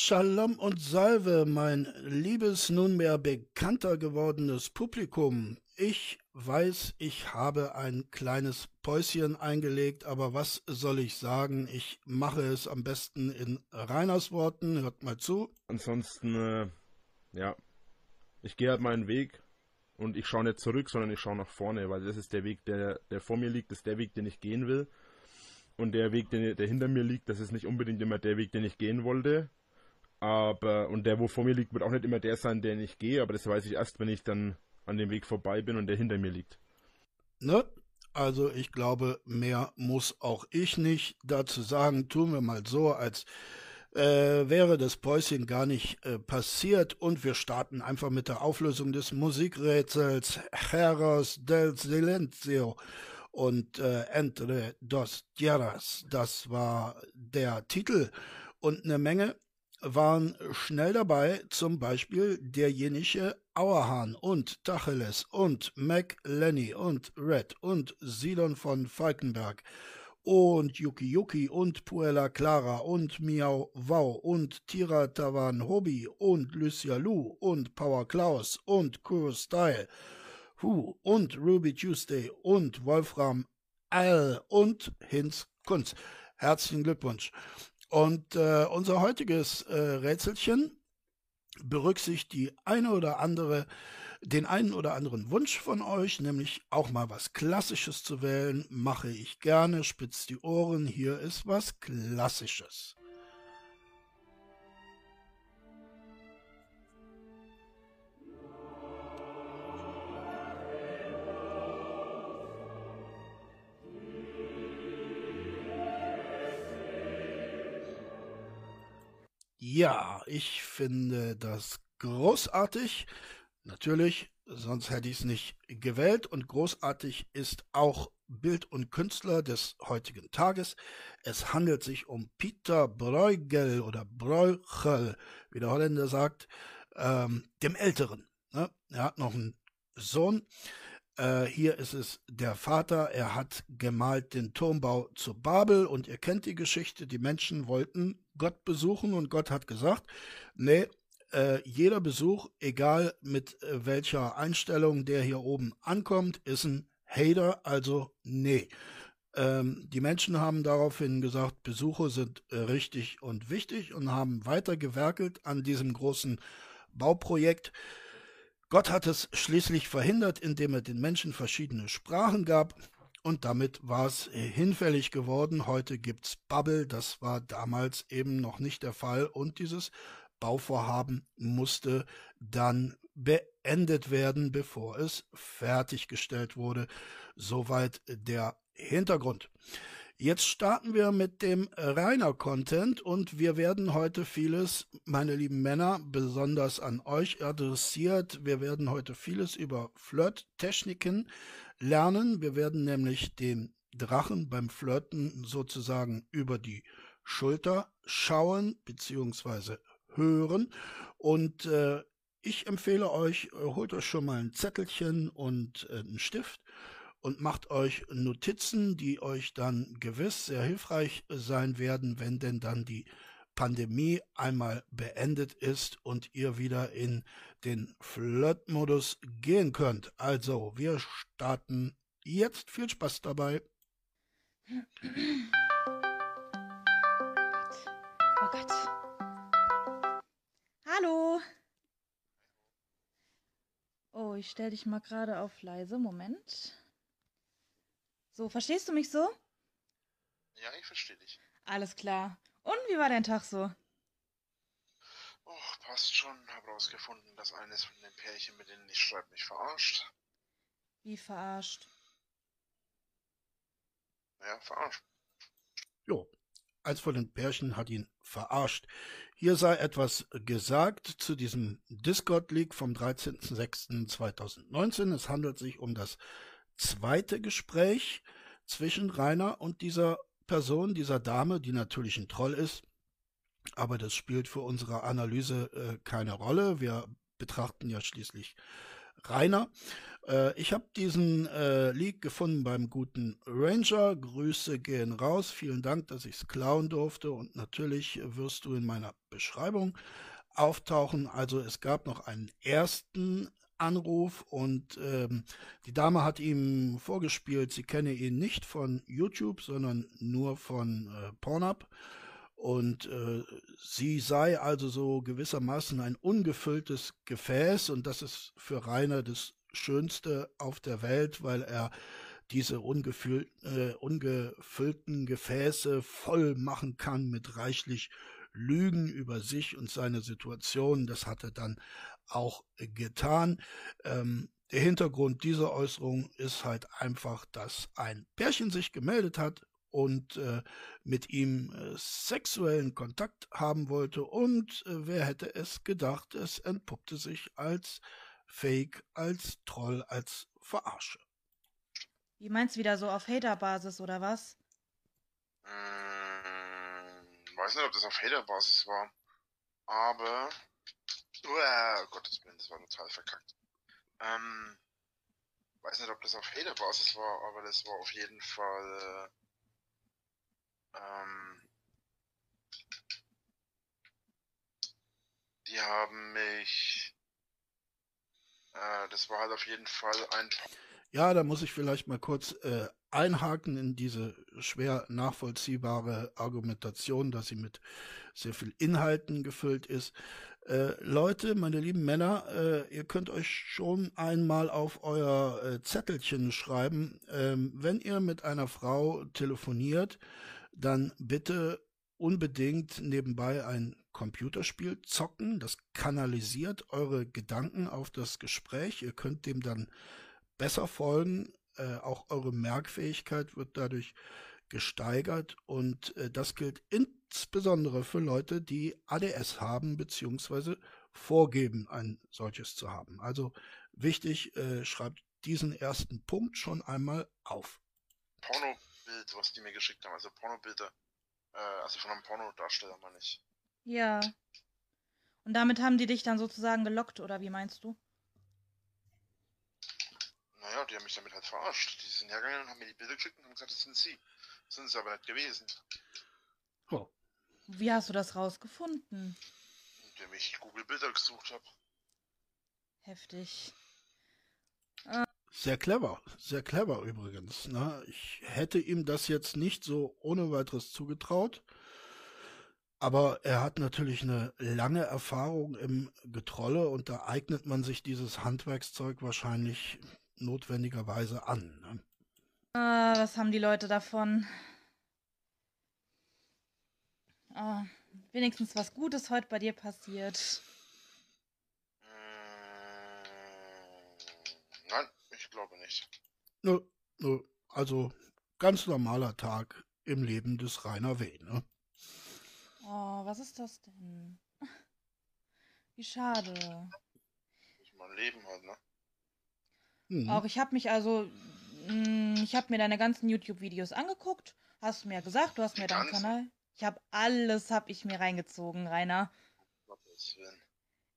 Shalom und Salve, mein liebes, nunmehr bekannter gewordenes Publikum. Ich weiß, ich habe ein kleines Päuschen eingelegt, aber was soll ich sagen? Ich mache es am besten in Reiners Worten. Hört mal zu. Ansonsten, äh, ja, ich gehe halt meinen Weg und ich schaue nicht zurück, sondern ich schaue nach vorne, weil das ist der Weg, der, der vor mir liegt, das ist der Weg, den ich gehen will. Und der Weg, der, der hinter mir liegt, das ist nicht unbedingt immer der Weg, den ich gehen wollte. Aber, und der, wo vor mir liegt, wird auch nicht immer der sein, den ich gehe, aber das weiß ich erst, wenn ich dann an dem Weg vorbei bin und der hinter mir liegt. Ne? Also ich glaube, mehr muss auch ich nicht dazu sagen. Tun wir mal so, als äh, wäre das Päuschen gar nicht äh, passiert und wir starten einfach mit der Auflösung des Musikrätsels Heros del Silencio und äh, Entre dos Tierras. Das war der Titel und eine Menge waren schnell dabei, zum Beispiel derjenige Auerhahn und Tacheles und Mac Lenny und Red und Sidon von Falkenberg und Yuki Yuki und Puella Clara und Miau Wow und Tira Tavan Hobby und Lucia Lu und Power Klaus und Kuro Style Hu und Ruby Tuesday und Wolfram L und Hinz Kunz. Herzlichen Glückwunsch. Und äh, unser heutiges äh, Rätselchen berücksichtigt die eine oder andere, den einen oder anderen Wunsch von euch, nämlich auch mal was Klassisches zu wählen, mache ich gerne, spitzt die Ohren, hier ist was Klassisches. Ja, ich finde das großartig. Natürlich, sonst hätte ich es nicht gewählt. Und großartig ist auch Bild und Künstler des heutigen Tages. Es handelt sich um Peter Bruegel oder Bruegel, wie der Holländer sagt, ähm, dem Älteren. Ne? Er hat noch einen Sohn. Äh, hier ist es der Vater. Er hat gemalt den Turmbau zu Babel und ihr kennt die Geschichte. Die Menschen wollten Gott besuchen und Gott hat gesagt, nee, äh, jeder Besuch, egal mit äh, welcher Einstellung der hier oben ankommt, ist ein Hater, also nee. Ähm, die Menschen haben daraufhin gesagt, Besuche sind äh, richtig und wichtig und haben weiter gewerkelt an diesem großen Bauprojekt. Gott hat es schließlich verhindert, indem er den Menschen verschiedene Sprachen gab und damit war es äh, hinfällig geworden. Heute gibt's Bubble, das war damals eben noch nicht der Fall und dieses Bauvorhaben musste dann beendet werden, bevor es fertiggestellt wurde. Soweit der Hintergrund. Jetzt starten wir mit dem reiner Content und wir werden heute vieles, meine lieben Männer, besonders an euch adressiert. Wir werden heute vieles über Flirt-Techniken lernen. Wir werden nämlich den Drachen beim Flirten sozusagen über die Schulter schauen bzw. hören. Und äh, ich empfehle euch, holt euch schon mal ein Zettelchen und äh, einen Stift und macht euch Notizen, die euch dann gewiss sehr hilfreich sein werden, wenn denn dann die Pandemie einmal beendet ist und ihr wieder in den Flirt-Modus gehen könnt. Also, wir starten jetzt. Viel Spaß dabei. Oh Gott. Hallo. Oh, ich stell dich mal gerade auf leise. Moment. So, verstehst du mich so? Ja, ich verstehe dich. Alles klar. Und wie war dein Tag so? Oh, passt schon. Hab rausgefunden, dass eines von den Pärchen, mit denen ich schreibe, mich verarscht. Wie verarscht? Ja, verarscht. Jo, als von den Pärchen hat ihn verarscht. Hier sei etwas gesagt zu diesem Discord-Leak vom 13.06.2019. Es handelt sich um das zweite Gespräch zwischen Rainer und dieser Person, dieser Dame, die natürlich ein Troll ist. Aber das spielt für unsere Analyse äh, keine Rolle. Wir betrachten ja schließlich Rainer. Äh, ich habe diesen äh, Leak gefunden beim guten Ranger. Grüße gehen raus. Vielen Dank, dass ich es klauen durfte. Und natürlich wirst du in meiner Beschreibung auftauchen. Also es gab noch einen ersten Anruf und ähm, die Dame hat ihm vorgespielt, sie kenne ihn nicht von YouTube, sondern nur von äh, Pornhub. Und äh, sie sei also so gewissermaßen ein ungefülltes Gefäß und das ist für Rainer das Schönste auf der Welt, weil er diese äh, ungefüllten Gefäße voll machen kann mit reichlich Lügen über sich und seine Situation. Das hat er dann auch getan. Ähm, der Hintergrund dieser Äußerung ist halt einfach, dass ein Pärchen sich gemeldet hat und äh, mit ihm äh, sexuellen Kontakt haben wollte und äh, wer hätte es gedacht, es entpuppte sich als Fake, als Troll, als Verarsche. Wie meinst du wieder so auf Hater-Basis oder was? Hm, weiß nicht, ob das auf Hater-Basis war. Aber. Uah, Gottes Willen, das war total verkackt. Ähm, weiß nicht, ob das auf Hater-Basis war, aber das war auf jeden Fall. Äh, ähm, die haben mich äh, das war halt auf jeden Fall ein. Ja, da muss ich vielleicht mal kurz äh, einhaken in diese schwer nachvollziehbare Argumentation, dass sie mit sehr viel Inhalten gefüllt ist. Äh, Leute, meine lieben Männer, äh, ihr könnt euch schon einmal auf euer äh, Zettelchen schreiben, ähm, wenn ihr mit einer Frau telefoniert, dann bitte unbedingt nebenbei ein Computerspiel zocken. Das kanalisiert eure Gedanken auf das Gespräch. Ihr könnt dem dann besser folgen. Äh, auch eure Merkfähigkeit wird dadurch gesteigert und äh, das gilt insbesondere für Leute, die ADS haben bzw. vorgeben, ein solches zu haben. Also wichtig, äh, schreibt diesen ersten Punkt schon einmal auf. Pornobild, was die mir geschickt haben, also Pornobilder, äh, also von einem Pornodarsteller meine ich. Ja. Und damit haben die dich dann sozusagen gelockt, oder wie meinst du? Naja, die haben mich damit halt verarscht. Die sind hergegangen und haben mir die Bilder geschickt und haben gesagt, das sind sie. Das sind sie aber nicht gewesen. Oh. Wie hast du das rausgefunden? Indem ich Google-Bilder gesucht habe. Heftig. Sehr clever, sehr clever übrigens. Ne? Ich hätte ihm das jetzt nicht so ohne weiteres zugetraut. Aber er hat natürlich eine lange Erfahrung im Getrolle und da eignet man sich dieses Handwerkszeug wahrscheinlich notwendigerweise an. Ne? Ah, was haben die Leute davon? Ah, wenigstens was Gutes heute bei dir passiert. Mm, nein, ich glaube nicht. Nö, nö, also ganz normaler Tag im Leben des Rainer W. Ne? Oh, was ist das denn? Wie schade. Ist mein Leben halt, ne? Mhm. Auch ich habe mich also, mh, ich habe mir deine ganzen YouTube-Videos angeguckt. Hast du mir gesagt, du hast mir deinen? Kanal. Ich habe alles, habe ich mir reingezogen, Rainer.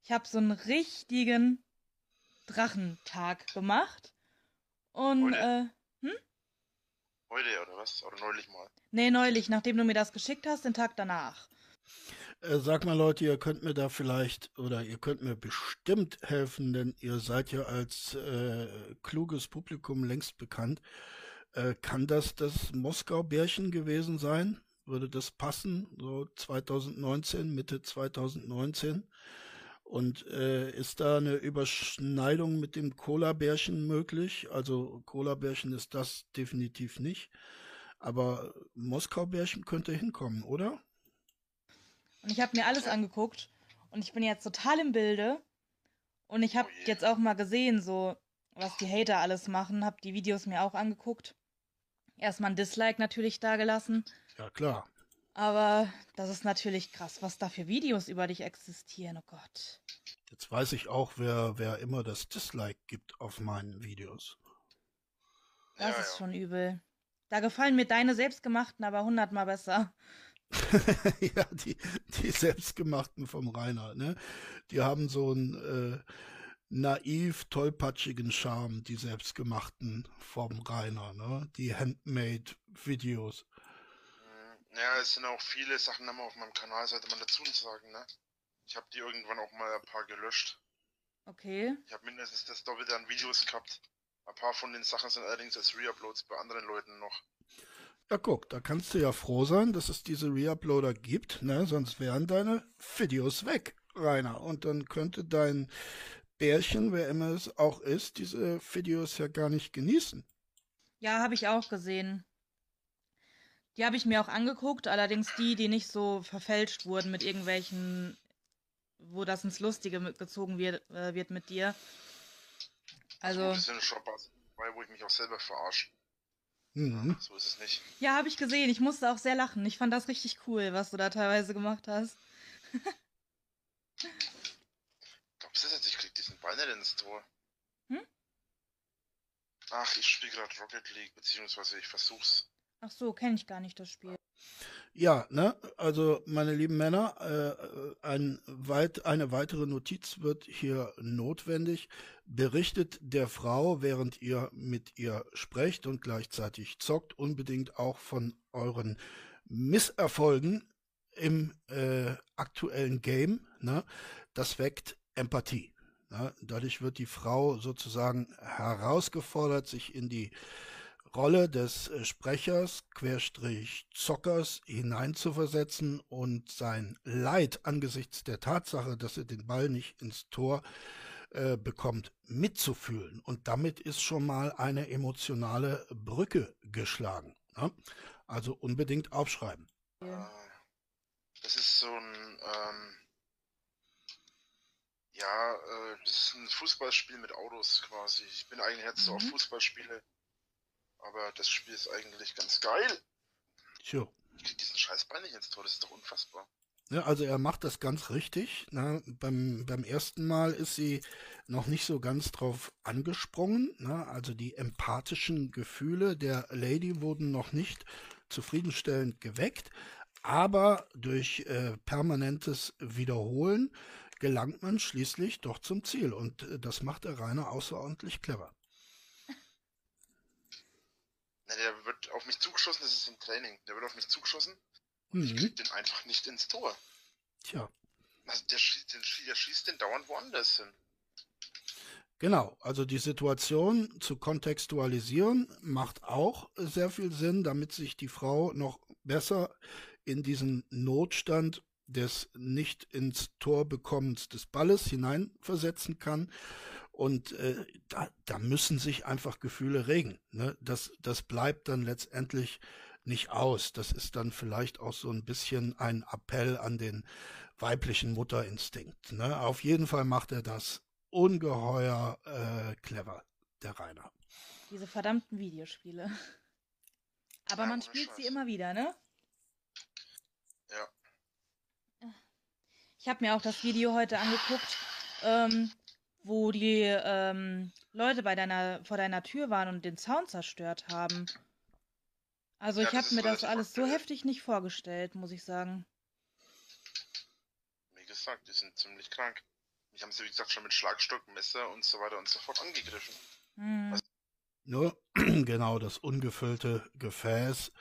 Ich habe so einen richtigen Drachentag gemacht. Und, äh, Heute. Heute oder was? Oder neulich mal. nee, neulich, nachdem du mir das geschickt hast, den Tag danach. Äh, sag mal Leute, ihr könnt mir da vielleicht oder ihr könnt mir bestimmt helfen, denn ihr seid ja als äh, kluges Publikum längst bekannt. Äh, kann das das Moskau-Bärchen gewesen sein? Würde das passen? So 2019, Mitte 2019? Und äh, ist da eine Überschneidung mit dem Cola-Bärchen möglich? Also Cola-Bärchen ist das definitiv nicht. Aber Moskau-Bärchen könnte hinkommen, oder? Und ich habe mir alles angeguckt und ich bin jetzt total im Bilde. Und ich habe Oh je. jetzt auch mal gesehen, so was die Hater alles machen, habe die Videos mir auch angeguckt. Erstmal ein Dislike natürlich dagelassen. Ja, klar. Aber das ist natürlich krass, was da für Videos über dich existieren. Oh Gott. Jetzt weiß ich auch, wer, wer immer das Dislike gibt auf meinen Videos. Das ja, ist ja. schon übel. Da gefallen mir deine selbstgemachten aber hundertmal besser. ja, die, die selbstgemachten vom Rainer, ne? Die haben so ein, äh, naiv tollpatschigen Charme, die selbstgemachten vom Rainer, ne? Die Handmade-Videos. Hm, Ja, es sind auch viele Sachen immer auf meinem Kanal, sollte man dazu sagen, ne? Ich habe die irgendwann auch mal ein paar gelöscht. Okay. Ich habe mindestens das Doppelte an Videos gehabt. Ein paar von den Sachen sind allerdings als Reuploads bei anderen Leuten noch. Ja, guck, da kannst du ja froh sein, dass es diese Reuploader gibt, ne? Sonst wären deine Videos weg, Rainer. Und dann könnte dein Bärchen, wer immer es auch ist, diese Videos ja gar nicht genießen. Ja, habe ich auch gesehen. Die habe ich mir auch angeguckt, allerdings die, die nicht so verfälscht wurden mit irgendwelchen, wo das ins Lustige gezogen wird, äh, wird mit dir. Also, Das sind Shoppers wo ich mich auch selber verarsche. Mhm. So ist es nicht. ja, habe ich gesehen. Ich musste auch sehr lachen. Ich fand das richtig cool, was du da teilweise gemacht hast. Glaubst du das jetzt? Ich krieg diesen Ball nicht ins Tor. Hm? Ach, ich spiele gerade Rocket League, beziehungsweise ich versuch's. Ach so, kenne ich gar nicht das Spiel. Ja, ne, also meine lieben Männer, äh, ein weit, eine weitere Notiz wird hier notwendig. Berichtet der Frau, während ihr mit ihr sprecht und gleichzeitig zockt, unbedingt auch von euren Misserfolgen im äh, aktuellen Game. Ne? Das weckt Empathie. Ne? Dadurch wird die Frau sozusagen herausgefordert, sich in die Rolle des äh, Sprechers, Querstrich Zockers hineinzuversetzen und sein Leid angesichts der Tatsache, dass er den Ball nicht ins Tor äh, bekommt, mitzufühlen. Und damit ist schon mal eine emotionale Brücke geschlagen. Ne? Also unbedingt aufschreiben. Das ist so ein, ähm, ja, äh, das ist ein Fußballspiel mit Autos quasi. Ich bin eigentlich jetzt so auf Mhm. Fußballspiele, aber das Spiel ist eigentlich ganz geil. Tja. Ich krieg diesen scheiß Ball nicht ins Tor, das ist doch unfassbar. Ja, also er macht das ganz richtig. Ne? Beim, beim ersten Mal ist sie noch nicht so ganz drauf angesprungen. Ne? Also die empathischen Gefühle der Lady wurden noch nicht zufriedenstellend geweckt. Aber durch äh, permanentes Wiederholen gelangt man schließlich doch zum Ziel. Und äh, das macht der Rainer außerordentlich clever. Na, der wird auf mich zugeschossen, das ist im Training. Der wird auf mich zugeschossen, ich Mhm. krieg den einfach nicht ins Tor. Tja. Also der, schießt, den, der schießt den dauernd woanders hin. Genau, also die Situation zu kontextualisieren macht auch sehr viel Sinn, damit sich die Frau noch besser in diesen Notstand des nicht ins Tor bekommens des Balles hineinversetzen kann. Und äh, da, da müssen sich einfach Gefühle regen. Ne? Das, das bleibt dann letztendlich nicht aus. Das ist dann vielleicht auch so ein bisschen ein Appell an den weiblichen Mutterinstinkt. Ne? Auf jeden Fall macht er das ungeheuer äh, clever, der Rainer. Diese verdammten Videospiele. Aber Ja, man spielt sie Scheiß. immer wieder, ne? Ja. Ich habe mir auch das Video heute angeguckt, ähm, wo die ähm, Leute bei deiner, vor deiner Tür waren und den Zaun zerstört haben. Also Ja, ich habe mir das alles so heftig nicht vorgestellt, muss ich sagen. Wie gesagt, die sind ziemlich krank. Mich haben sie, wie gesagt, schon mit Schlagstock, Messer und so weiter und so fort angegriffen. Hm. Nur genau das ungefüllte Gefäß,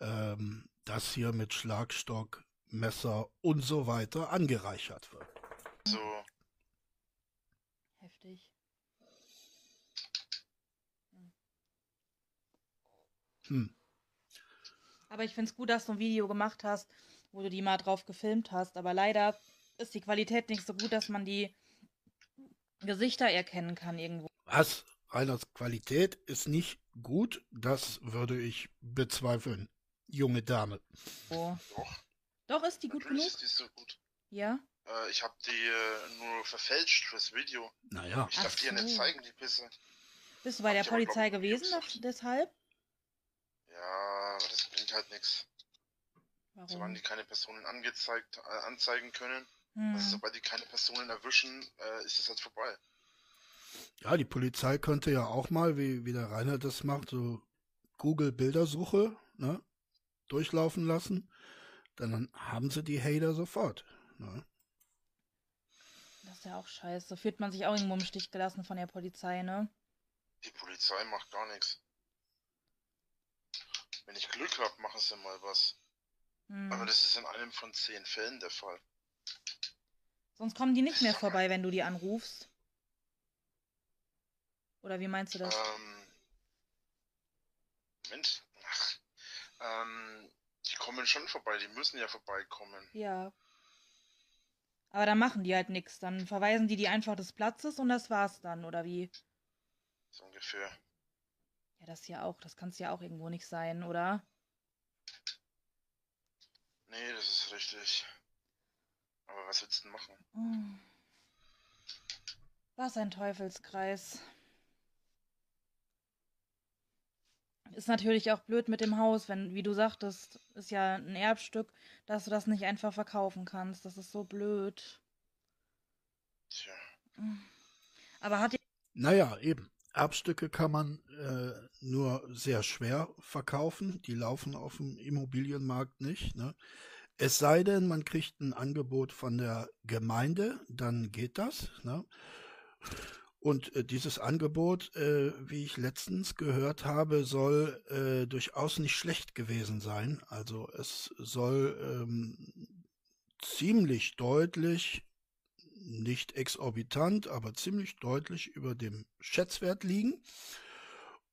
ähm, das hier mit Schlagstock, Messer und so weiter angereichert wird. So, Heftig. Hm. Aber ich finde es gut, dass du ein Video gemacht hast, wo du die mal drauf gefilmt hast. Aber leider ist die Qualität nicht so gut, dass man die Gesichter erkennen kann irgendwo. Was? Reiners Qualität ist nicht gut, das würde ich bezweifeln, junge Dame. doch, Doch, ist die gut natürlich genug? ist die so gut. Ja. Äh, ich habe die äh, nur verfälscht fürs Video. Naja, Ich Ach darf die ja nicht so. zeigen, die Pisse. Bist du bei der Hab glaub Polizei ich, gewesen das- deshalb? Ja, aber das bringt halt nichts. Solange Warum? die keine Personen angezeigt, äh, anzeigen können, Hm. also sobald die keine Personen erwischen, äh, ist es halt vorbei. ja, die Polizei könnte ja auch mal, wie, wie der Rainer das macht, so Google-Bildersuche ne, durchlaufen lassen. Dann haben sie die Hater sofort. Ne? Ist ja auch scheiße. Fühlt man sich auch irgendwo im Stich gelassen von der Polizei, ne? Die Polizei macht gar nichts. Wenn ich Glück hab, machen sie mal was. Hm. Aber das ist in einem von zehn Fällen der Fall. Sonst kommen die nicht mehr vorbei, wenn du die anrufst. Oder wie meinst du das? Ähm. Moment. Ach. Ähm, die kommen schon vorbei, die müssen ja vorbeikommen. Ja. Aber dann machen die halt nichts. Dann verweisen die die einfach des Platzes und das war's dann, oder wie? So ungefähr. Ja, das ja auch. Das kann's ja auch irgendwo nicht sein, oder? Nee, das ist richtig. Aber was willst du denn machen? Hm. Was ein Teufelskreis. Ist natürlich auch blöd mit dem Haus, wenn, wie du sagtest, ist ja ein Erbstück, dass du das nicht einfach verkaufen kannst. Das ist so blöd. Tja. Aber hat die. Naja, eben. Erbstücke kann man äh, nur sehr schwer verkaufen. Die laufen auf dem Immobilienmarkt nicht. Ne? Es sei denn, man kriegt ein Angebot von der Gemeinde, dann geht das. Ne? Und äh, dieses Angebot, äh, wie ich letztens gehört habe, soll äh, durchaus nicht schlecht gewesen sein. Also es soll ähm, ziemlich deutlich, nicht exorbitant, aber ziemlich deutlich über dem Schätzwert liegen.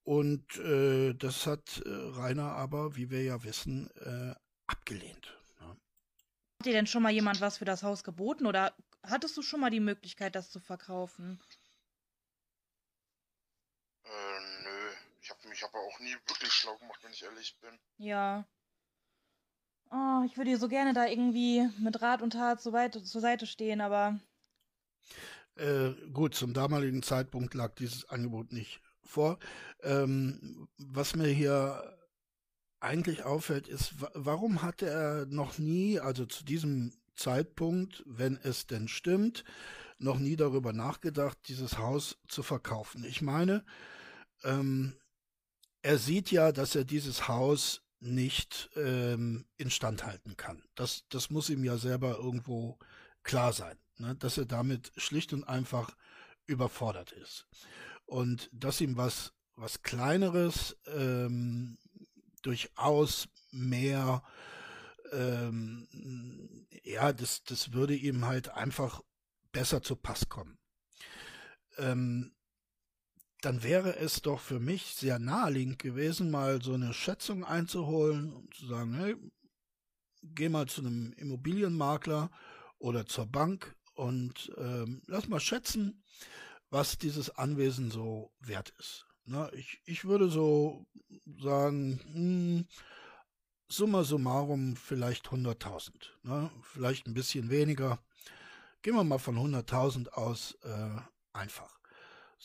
Und äh, das hat äh, Rainer aber, wie wir ja wissen, äh, abgelehnt. Ja. Hat dir denn schon mal jemand was für das Haus geboten oder hattest du schon mal die Möglichkeit, das zu verkaufen? Äh, nö. Ich habe mich aber auch nie wirklich schlau gemacht, wenn ich ehrlich bin. Ja. Oh, ich würde dir so gerne da irgendwie mit Rat und Tat so weit zur Seite stehen, aber Äh, gut, zum damaligen Zeitpunkt lag dieses Angebot nicht vor. Ähm, was mir hier eigentlich auffällt, ist, wa- warum hat er noch nie, also zu diesem Zeitpunkt, wenn es denn stimmt, noch nie darüber nachgedacht, dieses Haus zu verkaufen? Ich meine, ähm, er sieht ja, dass er dieses Haus nicht ähm, instand halten kann. Das, das muss ihm ja selber irgendwo klar sein, ne? dass er damit schlicht und einfach überfordert ist. Und dass ihm was, was Kleineres ähm, durchaus mehr, ähm, ja, das, das würde ihm halt einfach besser zu Pass kommen. Ähm, dann wäre es doch für mich sehr naheliegend gewesen, mal so eine Schätzung einzuholen und zu sagen, hey, geh mal zu einem Immobilienmakler oder zur Bank und ähm, lass mal schätzen, was dieses Anwesen so wert ist. Na, ich, ich würde so sagen, hm, summa summarum vielleicht 100.000, ne? vielleicht ein bisschen weniger. Gehen wir mal von 100.000 aus äh, einfach.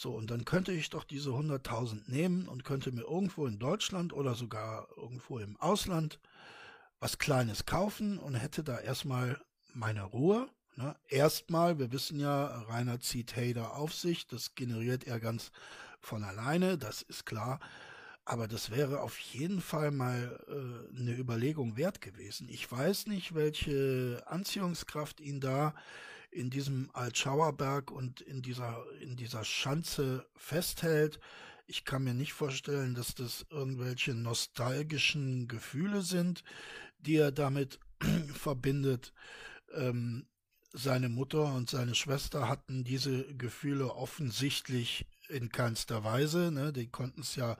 So, und dann könnte ich doch diese 100.000 nehmen und könnte mir irgendwo in Deutschland oder sogar irgendwo im Ausland was Kleines kaufen und hätte da erstmal meine Ruhe. Ne? Erstmal, wir wissen ja, Rainer zieht Hader auf sich, das generiert er ganz von alleine, das ist klar. Aber das wäre auf jeden Fall mal äh, eine Überlegung wert gewesen. Ich weiß nicht, welche Anziehungskraft ihn da in diesem Altschauerberg und in dieser, in dieser Schanze festhält. Ich kann mir nicht vorstellen, dass das irgendwelche nostalgischen Gefühle sind, die er damit verbindet. Ähm, seine Mutter und seine Schwester hatten diese Gefühle offensichtlich in keinster Weise. Ne? Die konnten es ja,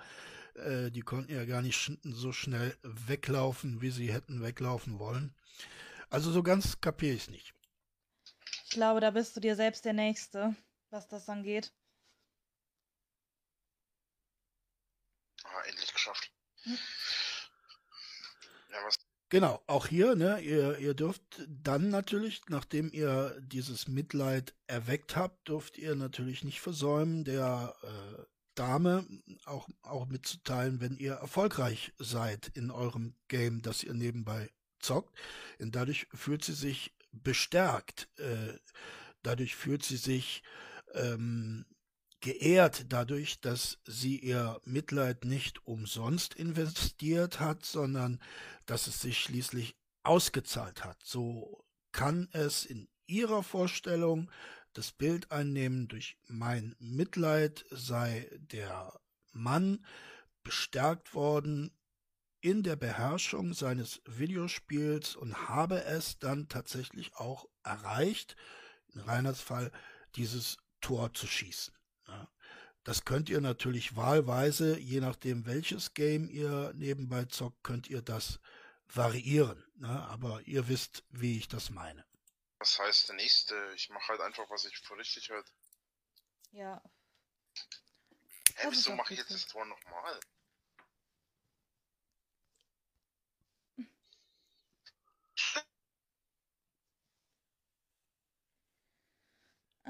äh, die konnten ja gar nicht sch so schnell weglaufen, wie sie hätten weglaufen wollen. Also so ganz kapiere ich es nicht. Ich glaube, da bist du dir selbst der Nächste, was das angeht. Ah, endlich geschafft. Hm. Ja, was? Genau, auch hier, ne, ihr, ihr dürft dann natürlich, nachdem ihr dieses Mitleid erweckt habt, dürft ihr natürlich nicht versäumen, der äh, Dame auch, auch mitzuteilen, wenn ihr erfolgreich seid in eurem Game, das ihr nebenbei zockt. Und dadurch fühlt sie sich bestärkt, äh, dadurch fühlt sie sich ähm, geehrt dadurch, dass sie ihr Mitleid nicht umsonst investiert hat, sondern dass es sich schließlich ausgezahlt hat. So kann es in ihrer Vorstellung das Bild einnehmen, durch mein Mitleid sei der Mann bestärkt worden in der Beherrschung seines Videospiels und habe es dann tatsächlich auch erreicht, in Reiners Fall, dieses Tor zu schießen. Ja. Das könnt ihr natürlich wahlweise, je nachdem welches Game ihr nebenbei zockt, könnt ihr das variieren. Ne? Aber ihr wisst, wie ich das meine. Was heißt der nächste? Ich mache halt einfach, was ich für richtig halt. Ja. Hä, wieso mache ich jetzt das Tor nochmal?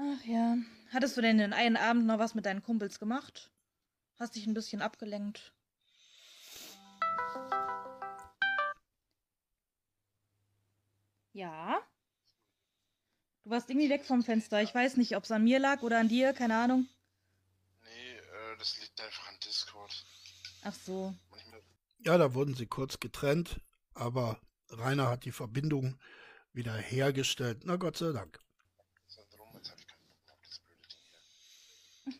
Ach ja. Hattest du denn den einen Abend noch was mit deinen Kumpels gemacht? Hast dich ein bisschen abgelenkt? Ja. Du warst irgendwie weg vom Fenster. Ich weiß nicht, ob es an mir lag oder an dir, keine Ahnung. Nee, äh, das liegt einfach an Discord. Ach so. Ja, da wurden sie kurz getrennt, aber Rainer hat die Verbindung wieder hergestellt. Na Gott sei Dank. ist er drum, jetzt hab ich keinen Bock mehr auf das blöde Ding hier.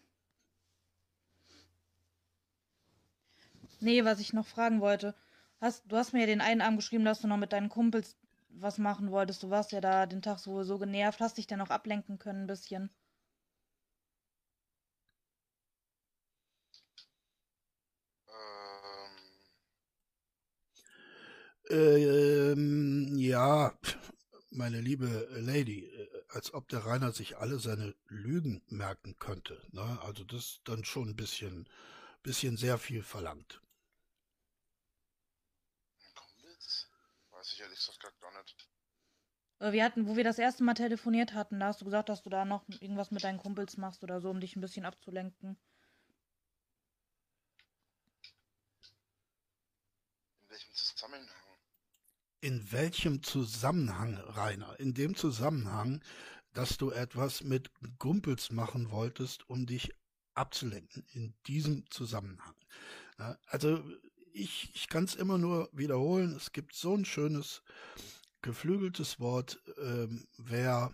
Nee, was ich noch fragen wollte. Hast, du hast mir ja den einen Abend geschrieben, dass du noch mit deinen Kumpels was machen wolltest. Du warst ja da den Tag so, so genervt. Hast dich dann auch ablenken können ein bisschen. Ähm, Ähm, ja, meine liebe Lady, äh, als ob der Rainer sich alle seine Lügen merken könnte. Ne? Also das ist dann schon ein bisschen, bisschen sehr viel verlangt. Kumpels? Weiß gesagt grad gar nicht. Äh, Wir hatten, wo wir das erste Mal telefoniert hatten, da hast du gesagt, dass du da noch irgendwas mit deinen Kumpels machst oder so, um dich ein bisschen abzulenken. In welchem Zusammenhang? In welchem Zusammenhang, Rainer? In dem Zusammenhang, dass du etwas mit Kumpels machen wolltest, um dich abzulenken. In diesem Zusammenhang. Also ich, ich kann es immer nur wiederholen. Es gibt so ein schönes geflügeltes Wort. Ähm, wer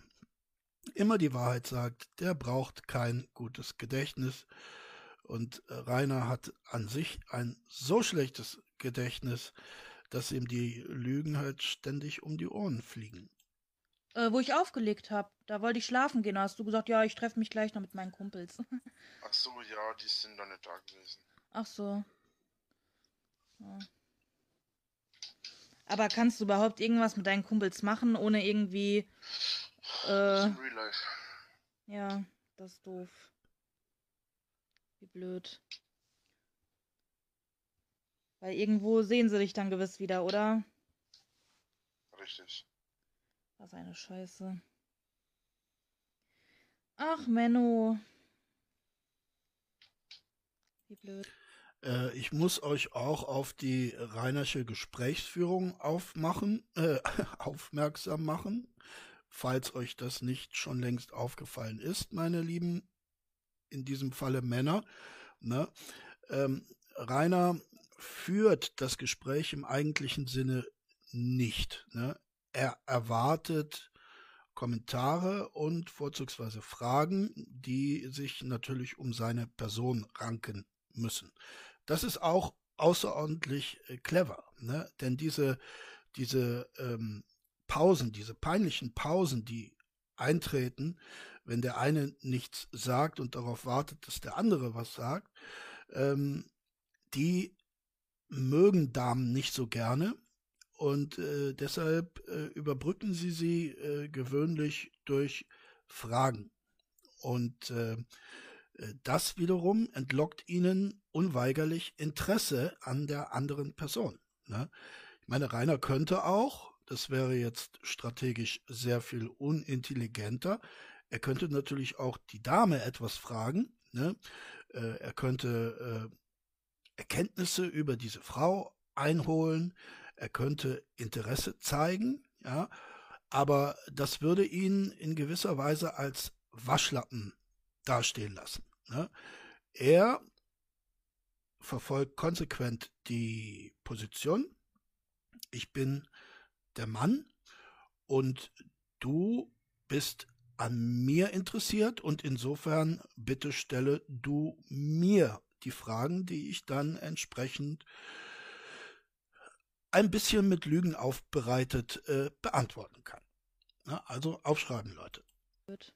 immer die Wahrheit sagt, der braucht kein gutes Gedächtnis. Und äh, Rainer hat an sich ein so schlechtes Gedächtnis, dass ihm die Lügen halt ständig um die Ohren fliegen. Äh, wo ich aufgelegt habe, da wollte ich schlafen gehen. Da hast du gesagt, ja, ich treffe mich gleich noch mit meinen Kumpels. Ach so, ja, die sind doch nicht da gewesen. Ach so. Ja. Aber kannst du überhaupt irgendwas mit deinen Kumpels machen, ohne irgendwie. Das Äh, ist Real Life. ja, das ist doof. Wie blöd. Weil irgendwo sehen sie dich dann gewiss wieder, oder? Richtig. Was eine Scheiße. Ach, Menno. Wie blöd. Äh, ich muss euch auch auf die Rainersche Gesprächsführung aufmachen, äh, aufmerksam machen, falls euch das nicht schon längst aufgefallen ist, meine lieben, in diesem Falle Männer. Ne? Ähm, Rainer führt das Gespräch im eigentlichen Sinne nicht. Ne? Er erwartet Kommentare und vorzugsweise Fragen, die sich natürlich um seine Person ranken müssen. Das ist auch außerordentlich äh, clever, ne? denn diese, diese ähm, Pausen, diese peinlichen Pausen, die eintreten, wenn der eine nichts sagt und darauf wartet, dass der andere was sagt, ähm, die mögen Damen nicht so gerne und äh, deshalb äh, überbrücken sie sie äh, gewöhnlich durch Fragen. Und äh, das wiederum entlockt ihnen unweigerlich Interesse an der anderen Person. Ne? Ich meine, Rainer könnte auch, das wäre jetzt strategisch sehr viel unintelligenter, er könnte natürlich auch die Dame etwas fragen. Ne? Äh, er könnte äh, Erkenntnisse über diese Frau einholen, er könnte Interesse zeigen, ja, aber das würde ihn in gewisser Weise als Waschlappen dastehen lassen. Ne? Er verfolgt konsequent die Position, ich bin der Mann und du bist an mir interessiert und insofern bitte stelle du mir die Fragen, die ich dann entsprechend ein bisschen mit Lügen aufbereitet äh, beantworten kann. Na, also aufschreiben, Leute. Gut.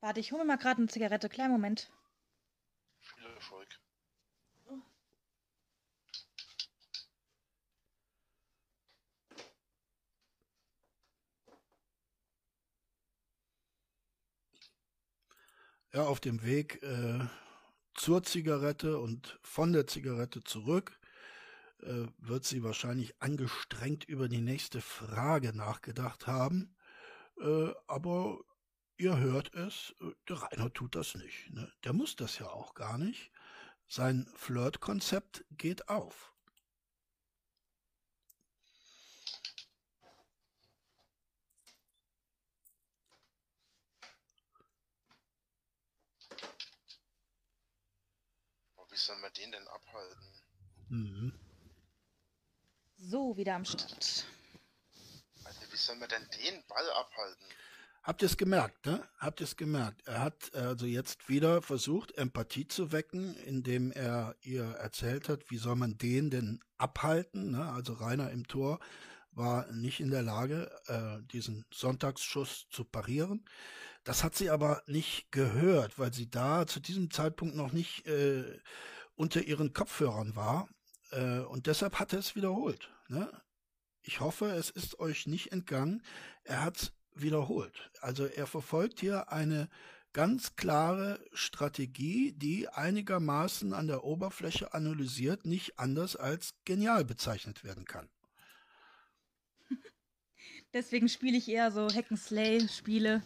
Warte, ich hole mir mal gerade eine Zigarette. Kleinen Moment. Viel Erfolg. Ja, auf dem Weg äh, zur Zigarette und von der Zigarette zurück äh, wird sie wahrscheinlich angestrengt über die nächste Frage nachgedacht haben. Äh, aber ihr hört es, äh, der Rainer tut das nicht. Ne? Der muss das ja auch gar nicht. Sein Flirtkonzept geht auf. Wie soll man den denn abhalten? Mhm. So, wieder am Start. Wie soll man denn den Ball abhalten? Habt ihr es gemerkt, ne? Habt ihr es gemerkt? Er hat also jetzt wieder versucht, Empathie zu wecken, indem er ihr erzählt hat, wie soll man den denn abhalten, ne? Also Rainer im Tor war nicht in der Lage, äh, diesen Sonntagsschuss zu parieren. Das hat sie aber nicht gehört, weil sie da zu diesem Zeitpunkt noch nicht äh, unter ihren Kopfhörern war. Äh, und deshalb hat er es wiederholt. Ne? Ich hoffe, es ist euch nicht entgangen. Er hat wiederholt. Also er verfolgt hier eine ganz klare Strategie, die einigermaßen an der Oberfläche analysiert nicht anders als genial bezeichnet werden kann. Deswegen spiele ich eher so Hack-and-Slay-Spiele.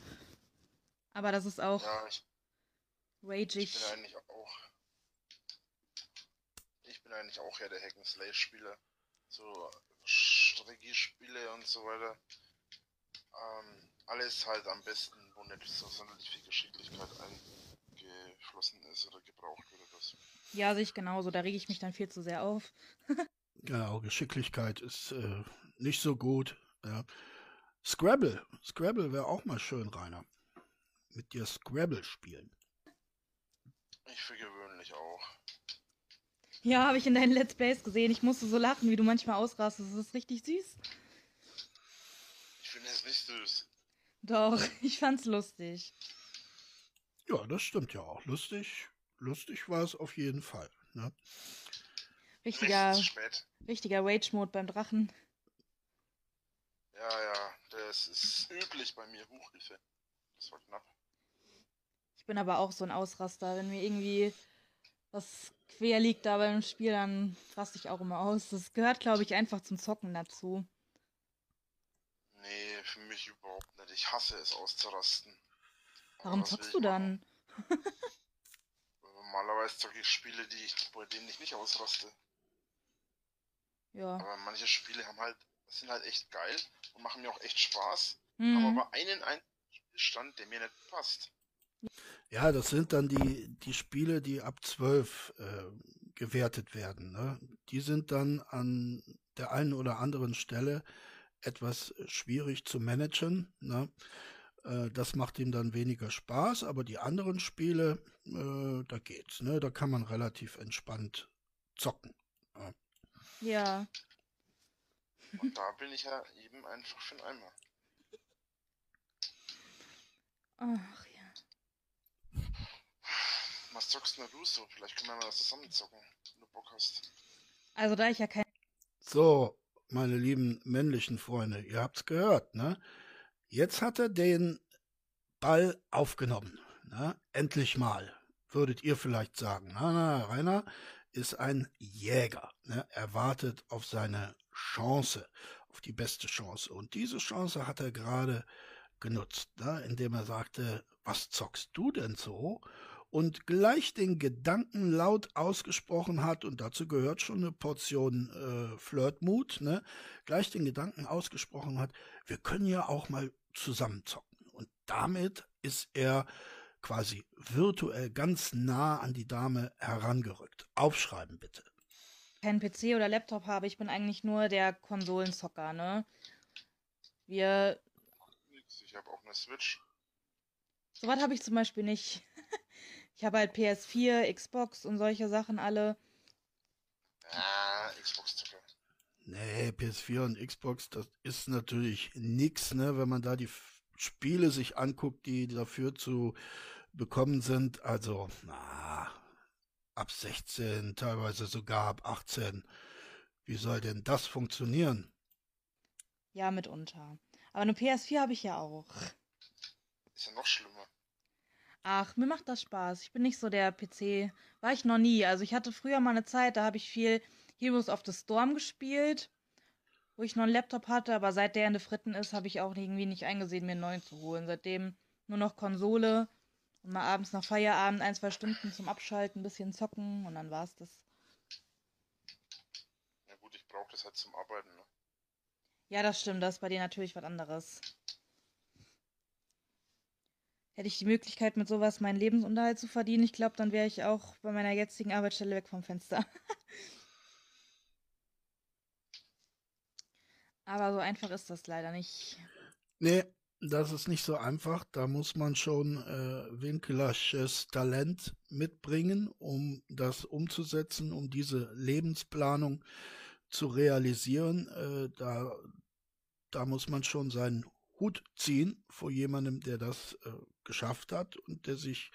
Aber das ist auch ja, ich, ragig. Ich bin eigentlich auch. Ich bin eigentlich auch eher der Hack-and-Slay-Spieler. So Strategiespiele und so weiter. Ähm, alles halt am besten, wo nicht so sonderlich viel Geschicklichkeit eingeflossen ist oder gebraucht wird. Das. Ja, sehe ich genauso. Da rege ich mich dann viel zu sehr auf. genau, Geschicklichkeit ist äh, nicht so gut. Ja. Scrabble. Scrabble wäre auch mal schön, Rainer mit dir Scrabble spielen. Ich für gewöhnlich auch. Ja, habe ich in deinen Let's Plays gesehen. Ich musste so lachen, wie du manchmal ausrastest. Das ist richtig süß. Ich finde es nicht süß. Doch, ich fand's lustig. Ja, das stimmt ja auch. Lustig, lustig war es auf jeden Fall. Ne? Richtiger, richtiger Rage-Mode beim Drachen. Ja, ja, das ist üblich bei mir. Huchhilfe. Das war knapp. Ich bin aber auch so ein Ausraster. Wenn mir irgendwie was quer liegt da beim Spiel, dann raste ich auch immer aus. Das gehört, glaube ich, einfach zum Zocken dazu. Nee, für mich überhaupt nicht. Ich hasse es auszurasten. Warum zockst du dann? Normalerweise zocke ich Spiele, die ich, bei denen ich nicht ausraste. Ja. Aber manche Spiele haben halt, sind halt echt geil und machen mir auch echt Spaß. Mhm. Haben aber einen, einen Stand, der mir nicht passt. Ja, das sind dann die, die Spiele, die ab 12 äh, gewertet werden. Ne? Die sind dann an der einen oder anderen Stelle etwas schwierig zu managen. Ne? Äh, das macht ihm dann weniger Spaß, aber die anderen Spiele, äh, da geht's. Ne? Da kann man relativ entspannt zocken. Ja. ja. Und da bin ich ja eben einfach einen Eimer. Ach ja. Was zockst denn du so? Vielleicht können wir mal zusammen zocken, wenn du Bock hast. Also da ich ja kein... So, meine lieben männlichen Freunde, ihr habt's gehört, ne? Jetzt hat er den Ball aufgenommen. Ne? Endlich mal, würdet ihr vielleicht sagen. Na, na, Rainer ist ein Jäger. Ne? Er wartet auf seine Chance, auf die beste Chance. Und diese Chance hat er gerade genutzt, ne? indem er sagte, was zockst du denn so? Und gleich den Gedanken laut ausgesprochen hat, und dazu gehört schon eine Portion äh, Flirtmut, ne? gleich den Gedanken ausgesprochen hat, wir können ja auch mal zusammen zocken. Und damit ist er quasi virtuell ganz nah an die Dame herangerückt. Aufschreiben bitte. keinen PC oder Laptop habe. Ich bin eigentlich nur der Konsolenzocker, ne? Wir. Ich habe auch eine Switch. Sowas habe ich zum Beispiel nicht. ich habe halt PS4, Xbox und solche Sachen alle. Ah, Xbox-Zocker. Nee, PS4 und Xbox, das ist natürlich nix, ne, wenn man da die Spiele sich anguckt, die dafür zu bekommen sind. Also, na, ab 16, teilweise sogar ab 18. Wie soll denn das funktionieren? Ja, mitunter. Aber eine PS4 habe ich ja auch. Ist ja noch schlimmer. Ach, mir macht das Spaß. Ich bin nicht so der PC. War ich noch nie. Also ich hatte früher mal eine Zeit, da habe ich viel Heroes of the Storm gespielt, wo ich noch einen Laptop hatte, aber seit der in der Fritten ist, habe ich auch irgendwie nicht eingesehen, mir einen neuen zu holen. Seitdem nur noch Konsole und mal abends nach Feierabend ein, zwei Stunden zum Abschalten, ein bisschen zocken und dann war's das. Ja gut, ich brauche das halt zum Arbeiten. Ne? Ja, das stimmt, das ist bei dir natürlich was anderes. Hätte ich die Möglichkeit, mit sowas meinen Lebensunterhalt zu verdienen, ich glaube, dann wäre ich auch bei meiner jetzigen Arbeitsstelle weg vom Fenster. Aber so einfach ist das leider nicht. Nee, das ist nicht so einfach. Da muss man schon äh, Winklersches Talent mitbringen, um das umzusetzen, um diese Lebensplanung zu realisieren. Äh, da, da muss man schon seinen Hut ziehen vor jemandem, der das äh, geschafft hat und der sich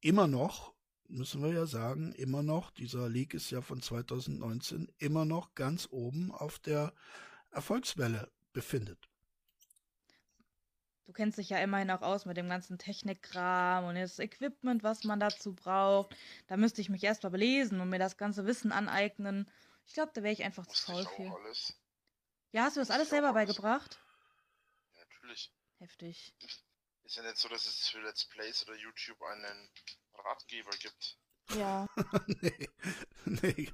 immer noch, müssen wir ja sagen, immer noch, dieser League ist ja von 2019, immer noch ganz oben auf der Erfolgswelle befindet. Du kennst dich ja immerhin auch aus mit dem ganzen Technikkram und das Equipment, was man dazu braucht. Da müsste ich mich erst mal belesen und mir das ganze Wissen aneignen. Ich glaube, da wäre ich einfach zu faul für. alles. Ja, hast du das alles selber alles. beigebracht? Natürlich. Heftig. Ist ja nicht so, dass es für Let's Plays oder YouTube einen Ratgeber gibt. Ja. nee, nee,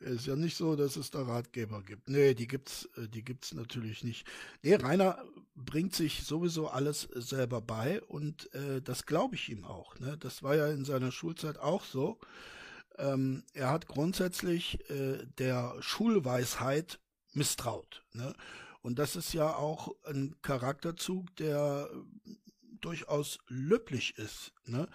ist ja nicht so, dass es da Ratgeber gibt. Nee, die gibt's, äh, die gibt's natürlich nicht. Nee, Rainer bringt sich sowieso alles selber bei und äh, das glaube ich ihm auch. Ne? Das war ja in seiner Schulzeit auch so. Ähm, er hat grundsätzlich äh, der Schulweisheit misstraut. Ne? Und das ist ja auch ein Charakterzug, der äh, durchaus löblich ist. Ne?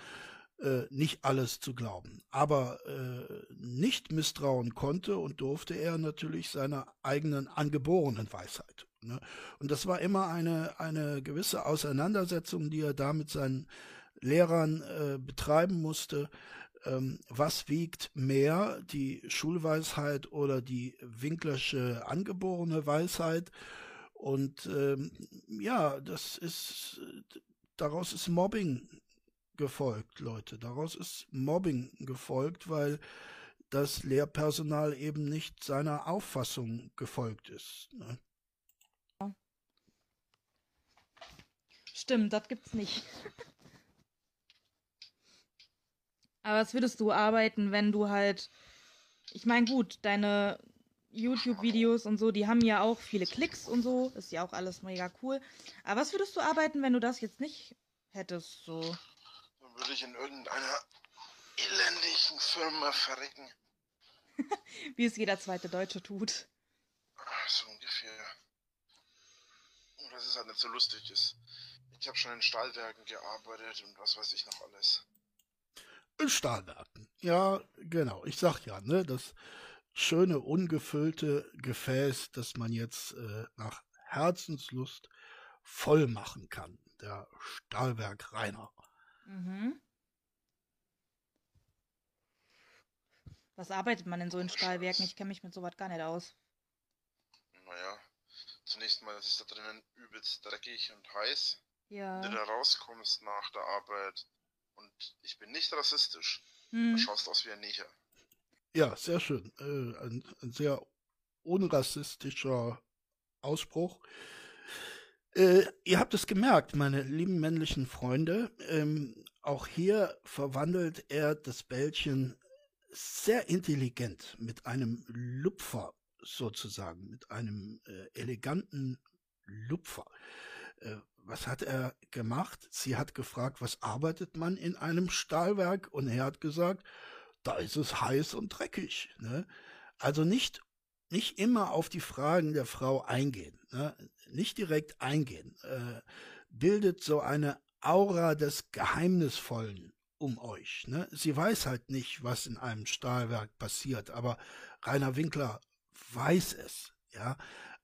äh, nicht alles zu glauben. Aber äh, nicht misstrauen konnte und durfte er natürlich seiner eigenen angeborenen Weisheit. Ne? Und das war immer eine, eine gewisse Auseinandersetzung, die er da mit seinen Lehrern äh, betreiben musste. Ähm, was wiegt mehr, die Schulweisheit oder die Winklersche angeborene Weisheit? Und ähm, ja, das ist, daraus ist Mobbing gefolgt, Leute. Daraus ist Mobbing gefolgt, weil das Lehrpersonal eben nicht seiner Auffassung gefolgt ist. Ne? Stimmt, das gibt's nicht. Aber was würdest du arbeiten, wenn du halt. Ich meine, gut, deine YouTube-Videos und so, die haben ja auch viele Klicks und so. Ist ja auch alles mega cool. Aber was würdest du arbeiten, wenn du das jetzt nicht hättest? So. Dann würde ich in irgendeiner elendigen Firma verrecken. Wie es jeder zweite Deutsche tut. So ungefähr. Nur, dass es halt nicht so lustig ist. Ich habe schon in Stahlwerken gearbeitet und was weiß ich noch alles. In Stahlwerken. Ja, genau. Ich sag ja, ne, das schöne, ungefüllte Gefäß, das man jetzt äh, nach Herzenslust voll machen kann. Der Stahlwerk Rainer. Mhm. Was arbeitet man denn so in Stahlwerken? Ich kenne mich mit sowas gar nicht aus. Naja, zunächst mal ist es da drinnen übelst dreckig und heiß. Ja. Wenn du da rauskommst nach der Arbeit und ich bin nicht rassistisch, Hm. du schaust aus wie ein Neger. Ja, sehr schön. Äh, ein, ein sehr unrassistischer Ausspruch. Äh, ihr habt es gemerkt, meine lieben männlichen Freunde. Ähm, auch hier verwandelt er das Bällchen sehr intelligent mit einem Lupfer sozusagen, mit einem äh, eleganten Lupfer. Was hat er gemacht? Sie hat gefragt, was arbeitet man in einem Stahlwerk? Und er hat gesagt, da ist es heiß und dreckig. Ne? Also nicht, nicht immer auf die Fragen der Frau eingehen, ne? nicht direkt eingehen, äh, bildet so eine Aura des Geheimnisvollen um euch. Ne? Sie weiß halt nicht, was in einem Stahlwerk passiert, aber Rainer Winkler weiß es, ja.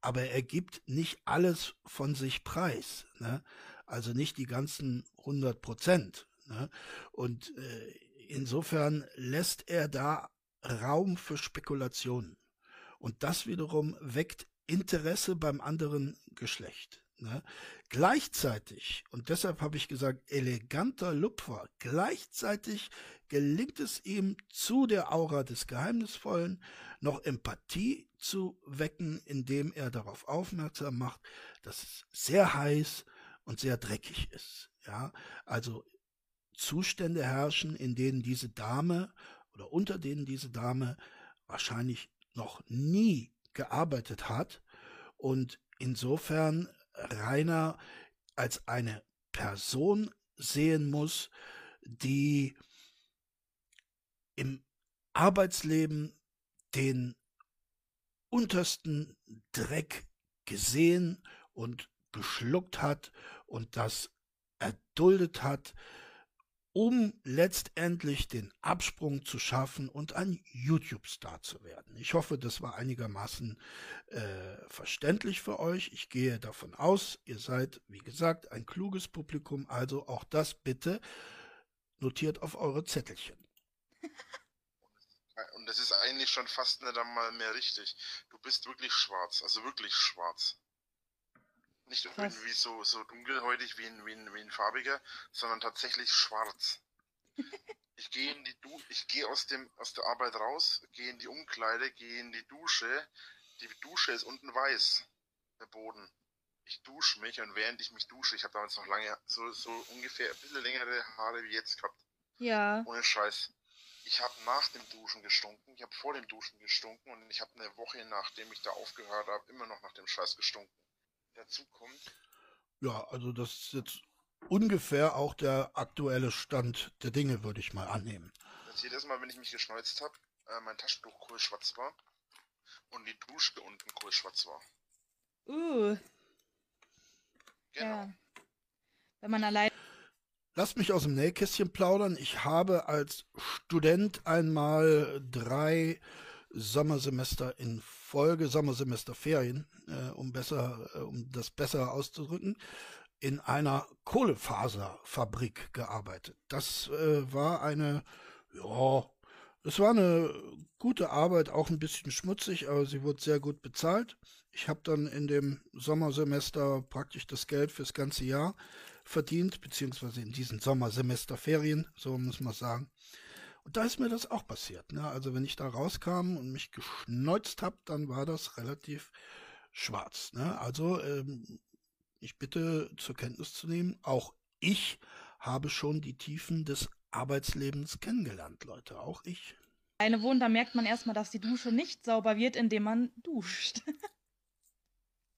Aber er gibt nicht alles von sich preis, ne? Also nicht die ganzen 100 Prozent. Ne? Und äh, insofern lässt er da Raum für Spekulationen. Und das wiederum weckt Interesse beim anderen Geschlecht. Ne? Gleichzeitig, und deshalb habe ich gesagt, eleganter Lupfer, gleichzeitig gelingt es ihm zu der Aura des Geheimnisvollen noch Empathie zu wecken, indem er darauf aufmerksam macht, dass es sehr heiß und sehr dreckig ist. Ja, also Zustände herrschen, in denen diese Dame oder unter denen diese Dame wahrscheinlich noch nie gearbeitet hat und insofern Rainer als eine Person sehen muss, die im Arbeitsleben den untersten Dreck gesehen und geschluckt hat und das erduldet hat, um letztendlich den Absprung zu schaffen und ein YouTube-Star zu werden. Ich hoffe, das war einigermaßen äh, verständlich für euch. Ich gehe davon aus, ihr seid, wie gesagt, ein kluges Publikum, also auch das bitte notiert auf eure Zettelchen. Und das ist eigentlich schon fast nicht einmal mehr richtig. Du bist wirklich schwarz, also wirklich schwarz. Nicht Krass. irgendwie so, so dunkelhäutig wie ein, wie, ein, wie ein farbiger, sondern tatsächlich schwarz. ich gehe in die du ich gehe aus dem aus der Arbeit raus, gehe in die Umkleide, gehe in die Dusche. Die Dusche ist unten weiß, der Boden. Ich dusche mich und während ich mich dusche, ich habe damals noch lange, so, so ungefähr ein bisschen längere Haare wie jetzt gehabt. Ja. Ohne Scheiß. Ich habe nach dem Duschen gestunken, ich habe vor dem Duschen gestunken und ich habe eine Woche, nachdem ich da aufgehört habe, immer noch nach dem Scheiß gestunken dazu kommt. Ja, also das ist jetzt ungefähr auch der aktuelle Stand der Dinge, würde ich mal annehmen. Dass jedes Mal, wenn ich mich geschneuzt habe, äh, mein Taschentuch kohlschwarz war und die Dusche unten kohlschwarz war. Uh. Genau. Ja. Wenn man allein. Lasst mich aus dem Nähkästchen plaudern. Ich habe als Student einmal drei Sommersemester in Folge, Sommersemesterferien, äh, um besser, äh, um das besser auszudrücken, in einer Kohlefaserfabrik gearbeitet. Das äh, war eine, ja, es war eine gute Arbeit, auch ein bisschen schmutzig, aber sie wurde sehr gut bezahlt. Ich habe dann in dem Sommersemester praktisch das Geld fürs ganze Jahr verdient, beziehungsweise in diesen Sommersemesterferien, so muss man sagen. Und da ist mir das auch passiert. Ne? Also wenn ich da rauskam und mich geschneuzt habe, dann war das relativ schwarz. Ne? Also ähm, ich bitte zur Kenntnis zu nehmen, auch ich habe schon die Tiefen des Arbeitslebens kennengelernt, Leute. Auch ich. Eine wohnt, da merkt man erstmal, dass die Dusche nicht sauber wird, indem man duscht.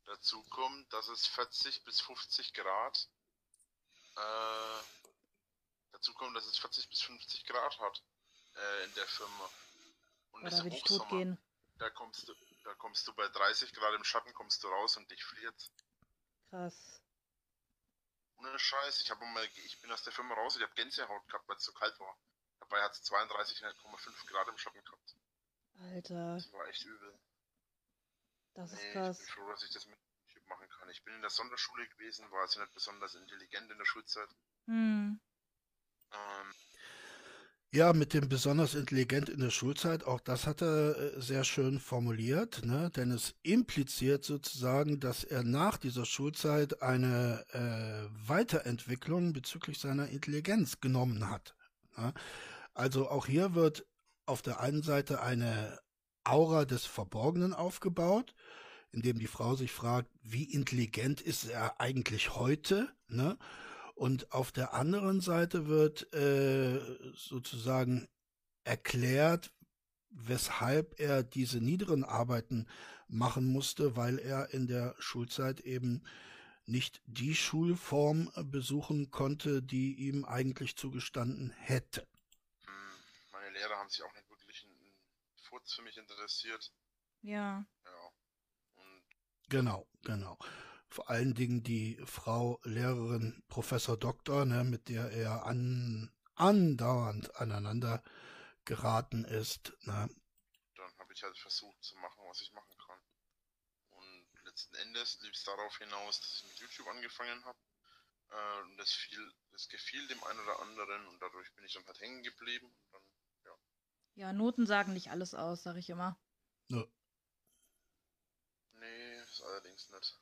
Dazu kommt, dass es 40 bis 50 Grad. Äh, dazu kommt, dass es 40 bis 50 Grad hat äh, in der Firma. Und Oder würde ich tot gehen. Da kommst du, da kommst du bei 30 Grad im Schatten kommst du raus und dich friert. Krass. Ohne Scheiß, ich habe mal, ich bin aus der Firma raus, ich habe Gänsehaut gehabt, weil es so kalt war. Dabei hat es 32,5 Grad im Schatten gehabt. Alter. Das war echt übel. Das nee, ist krass. Ich bin froh, dass ich das mit machen kann. Ich bin in der Sonderschule gewesen, war also nicht besonders intelligent in der Schulzeit. Hm. Ähm, ja, mit dem besonders intelligent in der Schulzeit, auch das hat er äh, sehr schön formuliert, ne? denn es impliziert sozusagen, dass er nach dieser Schulzeit eine äh, Weiterentwicklung bezüglich seiner Intelligenz genommen hat. Ne? Also auch hier wird auf der einen Seite eine Aura des Verborgenen aufgebaut, indem die Frau sich fragt, wie intelligent ist er eigentlich heute? Ne? Und auf der anderen Seite wird äh, sozusagen erklärt, weshalb er diese niederen Arbeiten machen musste, weil er in der Schulzeit eben nicht die Schulform besuchen konnte, die ihm eigentlich zugestanden hätte. Meine Lehrer haben sich auch nicht wirklich ein kurz für mich interessiert. Ja. Ja. Genau, genau. Vor allen Dingen die Frau Lehrerin Professor Doktor, ne, mit der er an, andauernd aneinander geraten ist. Ne. dann habe ich halt versucht zu machen, was ich machen kann. Und letzten Endes lief es darauf hinaus, dass ich mit YouTube angefangen habe. Äh, und das, fiel, das gefiel dem einen oder anderen und dadurch bin ich dann halt hängen geblieben. Und dann, Ja, Noten sagen nicht alles aus, sag ich immer. Nö. nee, ist allerdings nicht.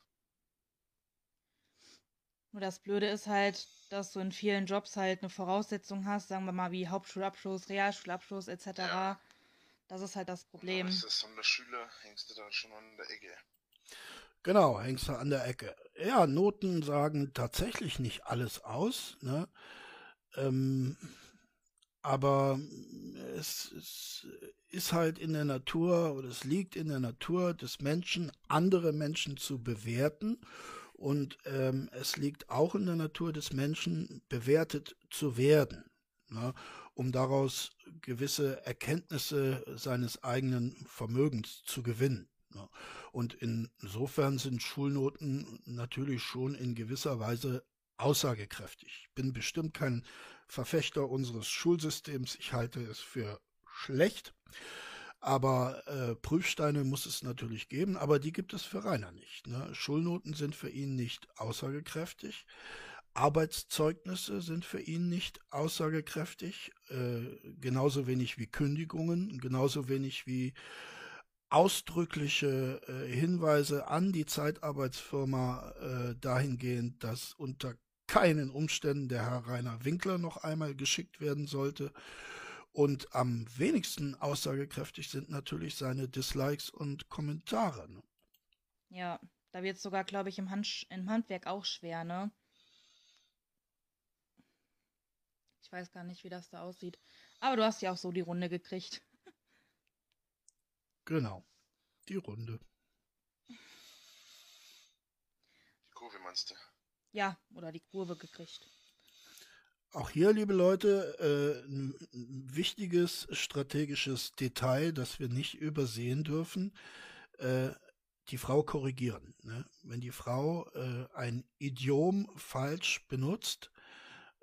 Nur das Blöde ist halt, dass du in vielen Jobs halt eine Voraussetzung hast, sagen wir mal wie Hauptschulabschluss, Realschulabschluss etc. Ja. Das ist halt das Problem. Als Sonderschüler hängst du da schon an der Ecke. Genau, hängst du an der Ecke. Ja, Noten sagen tatsächlich nicht alles aus, ne? Ähm, aber es, es ist halt in der Natur oder es liegt in der Natur des Menschen, andere Menschen zu bewerten. Und ähm, es liegt auch in der Natur des Menschen, bewertet zu werden, ne? um daraus gewisse Erkenntnisse seines eigenen Vermögens zu gewinnen. Ne? Und insofern sind Schulnoten natürlich schon in gewisser Weise aussagekräftig. Ich bin bestimmt kein Verfechter unseres Schulsystems. Ich halte es für schlecht. Aber äh, Prüfsteine muss es natürlich geben, aber die gibt es für Rainer nicht. Ne? Schulnoten sind für ihn nicht aussagekräftig. Arbeitszeugnisse sind für ihn nicht aussagekräftig, äh, genauso wenig wie Kündigungen, genauso wenig wie ausdrückliche äh, Hinweise an die Zeitarbeitsfirma äh, dahingehend, dass unter keinen Umständen der Herr Rainer Winkler noch einmal geschickt werden sollte. Und am wenigsten aussagekräftig sind natürlich seine Dislikes und Kommentare. Ne? Ja, da wird es sogar, glaube ich, im, Hand im Handwerk auch schwer, ne? Ich weiß gar nicht, wie das da aussieht. Aber du hast ja auch so die Runde gekriegt. Genau. Die Runde. Die Kurve meinst du? Ja, oder die Kurve gekriegt. Auch hier, liebe Leute, äh, ein wichtiges strategisches Detail, das wir nicht übersehen dürfen. Äh, die Frau korrigieren. Ne? Wenn die Frau äh, ein Idiom falsch benutzt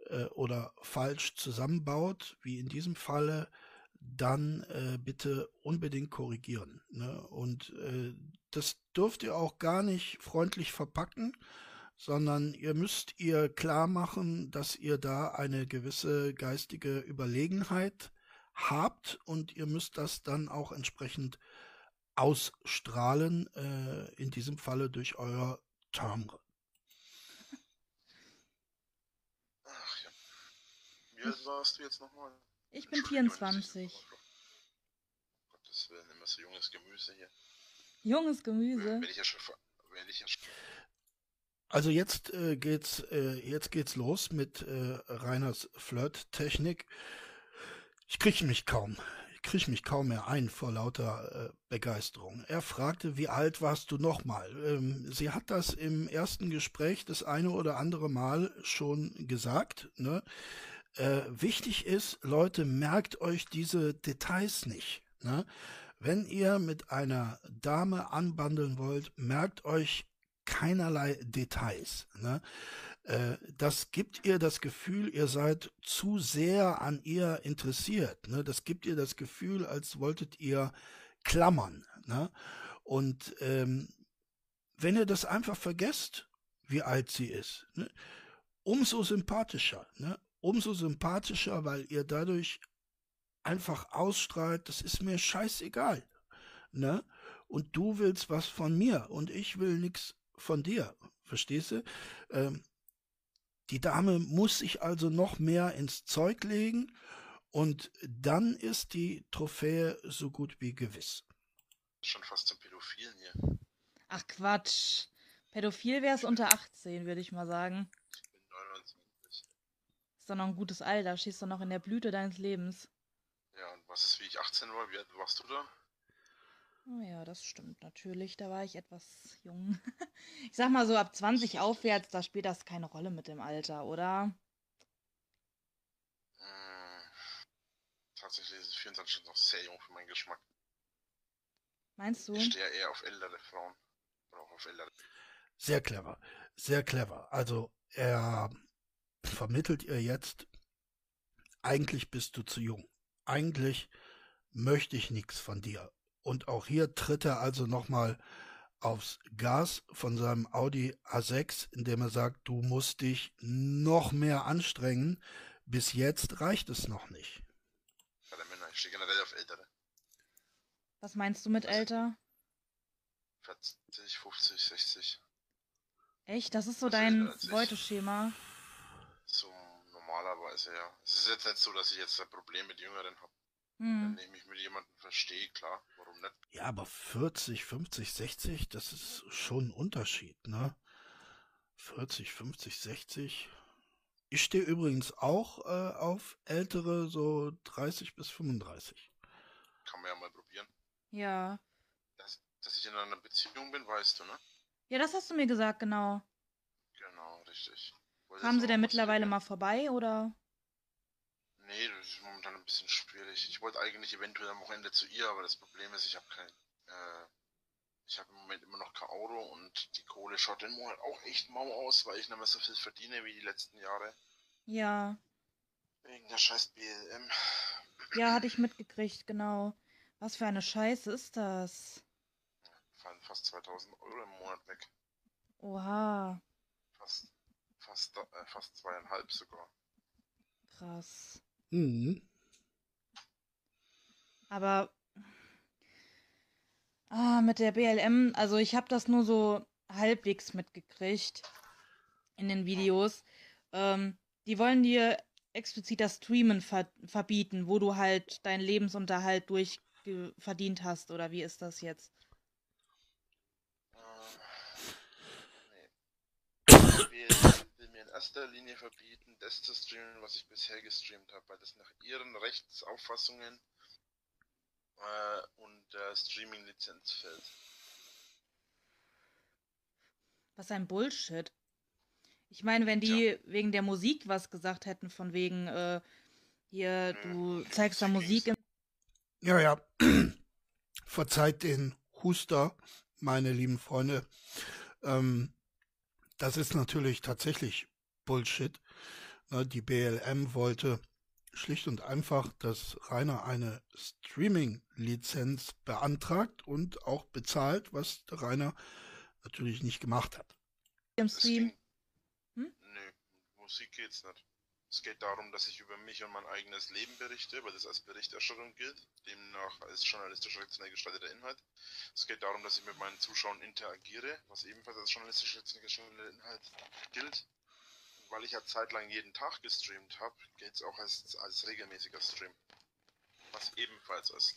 äh, oder falsch zusammenbaut, wie in diesem Falle, dann äh, bitte unbedingt korrigieren. Ne? Und äh, das dürft ihr auch gar nicht freundlich verpacken, sondern ihr müsst ihr klar machen, dass ihr da eine gewisse geistige Überlegenheit habt und ihr müsst das dann auch entsprechend ausstrahlen, äh, in diesem Falle durch euer Timbre. Ach ja. Wie alt warst du jetzt nochmal? Ich bin Entschuldigung, 24. Oh, Gottes Willen, immer so junges Gemüse hier. Junges Gemüse. Werde ich ja schon. Werde ich ja schon. Also jetzt äh, geht's äh, jetzt geht's los mit äh, Reiners Flirt-Technik. Ich kriege mich kaum, ich kriege mich kaum mehr ein vor lauter äh, Begeisterung. Er fragte, wie alt warst du nochmal? Ähm, sie hat das im ersten Gespräch das eine oder andere Mal schon gesagt. Ne? Äh, wichtig ist, Leute, merkt euch diese Details nicht. Ne? Wenn ihr mit einer Dame anbandeln wollt, merkt euch keinerlei Details. Ne? Äh, das gibt ihr das Gefühl, ihr seid zu sehr an ihr interessiert. Ne? Das gibt ihr das Gefühl, als wolltet ihr klammern. Ne? Und ähm, wenn ihr das einfach vergesst, wie alt sie ist, ne? umso sympathischer. Ne? Umso sympathischer, weil ihr dadurch einfach ausstrahlt, das ist mir scheißegal. Ne? Und du willst was von mir und ich will nichts von dir. Verstehst du? Ähm, die Dame muss sich also noch mehr ins Zeug legen und dann ist die Trophäe so gut wie gewiss. Schon fast zum Pädophilen hier. Ach Quatsch. Pädophil wäre es unter 18, würde ich mal sagen. Ich bin 29. Ist doch noch ein gutes Alter. Stehst doch noch in der Blüte deines Lebens. Ja, und was ist, wie ich 18 war? Wie alt warst du da? Oh ja, das stimmt natürlich. Da war ich etwas jung. Ich sag mal so, ab 20 aufwärts, da spielt das keine Rolle mit dem Alter, oder? Hm, tatsächlich ist 24 noch sehr jung für meinen Geschmack. Meinst du? Ich stehe eher auf ältere Frauen. Oder auch auf ältere. Sehr clever, sehr clever. Also er vermittelt ihr jetzt, eigentlich bist du zu jung. Eigentlich möchte ich nichts von dir. Und auch hier tritt er also nochmal aufs Gas von seinem Audi A6, indem er sagt, du musst dich noch mehr anstrengen. Bis jetzt reicht es noch nicht. Bei der Männer. Ich stehe generell auf ältere. Was meinst du mit älter? 40, 50, 60. Echt? Das ist so Also dein. Beuteschema? So normalerweise, ja. Es ist jetzt nicht so, dass ich jetzt ein Problem mit Jüngeren habe. Hm. Wenn ich mich mit jemandem verstehe, klar. Warum nicht? Ja, aber 40, 50, 60, das ist schon ein Unterschied, ne? 40, 50, 60. Ich stehe übrigens auch äh, auf ältere, so 30 bis 35. Kann man ja mal probieren. Ja. Dass, dass ich in einer Beziehung bin, weißt du, ne? Ja, das hast du mir gesagt, genau. Genau, richtig. Kamen jetzt sie denn mittlerweile mal vorbei oder? Nee, das ist momentan ein bisschen schwierig. Ich wollte eigentlich eventuell am Wochenende zu ihr, aber das Problem ist, ich habe kein, äh, ich habe im Moment immer noch kein Auto und die Kohle schaut den Monat auch echt mau aus, weil ich nicht mehr so viel verdiene wie die letzten Jahre. Ja. Wegen der scheiß BLM. Ja, hatte ich mitgekriegt, genau. Was für eine Scheiße ist das? Fallen fast 2000 Euro im Monat weg. Oha, Fast, fast, äh, fast zweieinhalb sogar. krass. Mhm. Aber ah, mit der BLM, also ich habe das nur so halbwegs mitgekriegt in den Videos. Ähm, die wollen dir explizit das Streamen ver verbieten, wo du halt deinen Lebensunterhalt durch verdient hast, oder wie ist das jetzt? Äh, nee. BLM will mir in erster Linie verbieten, das zu streamen, was ich bisher gestreamt habe, weil das nach ihren Rechtsauffassungen äh, unter Streaming-Lizenz fällt. Was ein Bullshit. Ich meine, wenn die wegen der Musik was gesagt hätten, von wegen, äh, hier, du zeigst da Musik im Ja, ja. Verzeiht den Huster, meine lieben Freunde. Ähm, das ist natürlich tatsächlich Bullshit. Ne, die BLM wollte schlicht und einfach, dass Rainer eine Streaming-Lizenz beantragt und auch bezahlt, was der Rainer natürlich nicht gemacht hat. im Stream. Hm? Nö, Musik geht's nicht. Es geht darum, dass ich über mich und mein eigenes Leben berichte, weil das als Berichterstattung gilt, demnach als journalistisch redaktionell gestalteter Inhalt. Es geht darum, dass ich mit meinen Zuschauern interagiere, was ebenfalls als journalistisch redaktionell gestalteter Inhalt gilt. Weil ich ja zeitlang jeden Tag gestreamt habe, gilt es auch als, als regelmäßiger Stream. Was ebenfalls als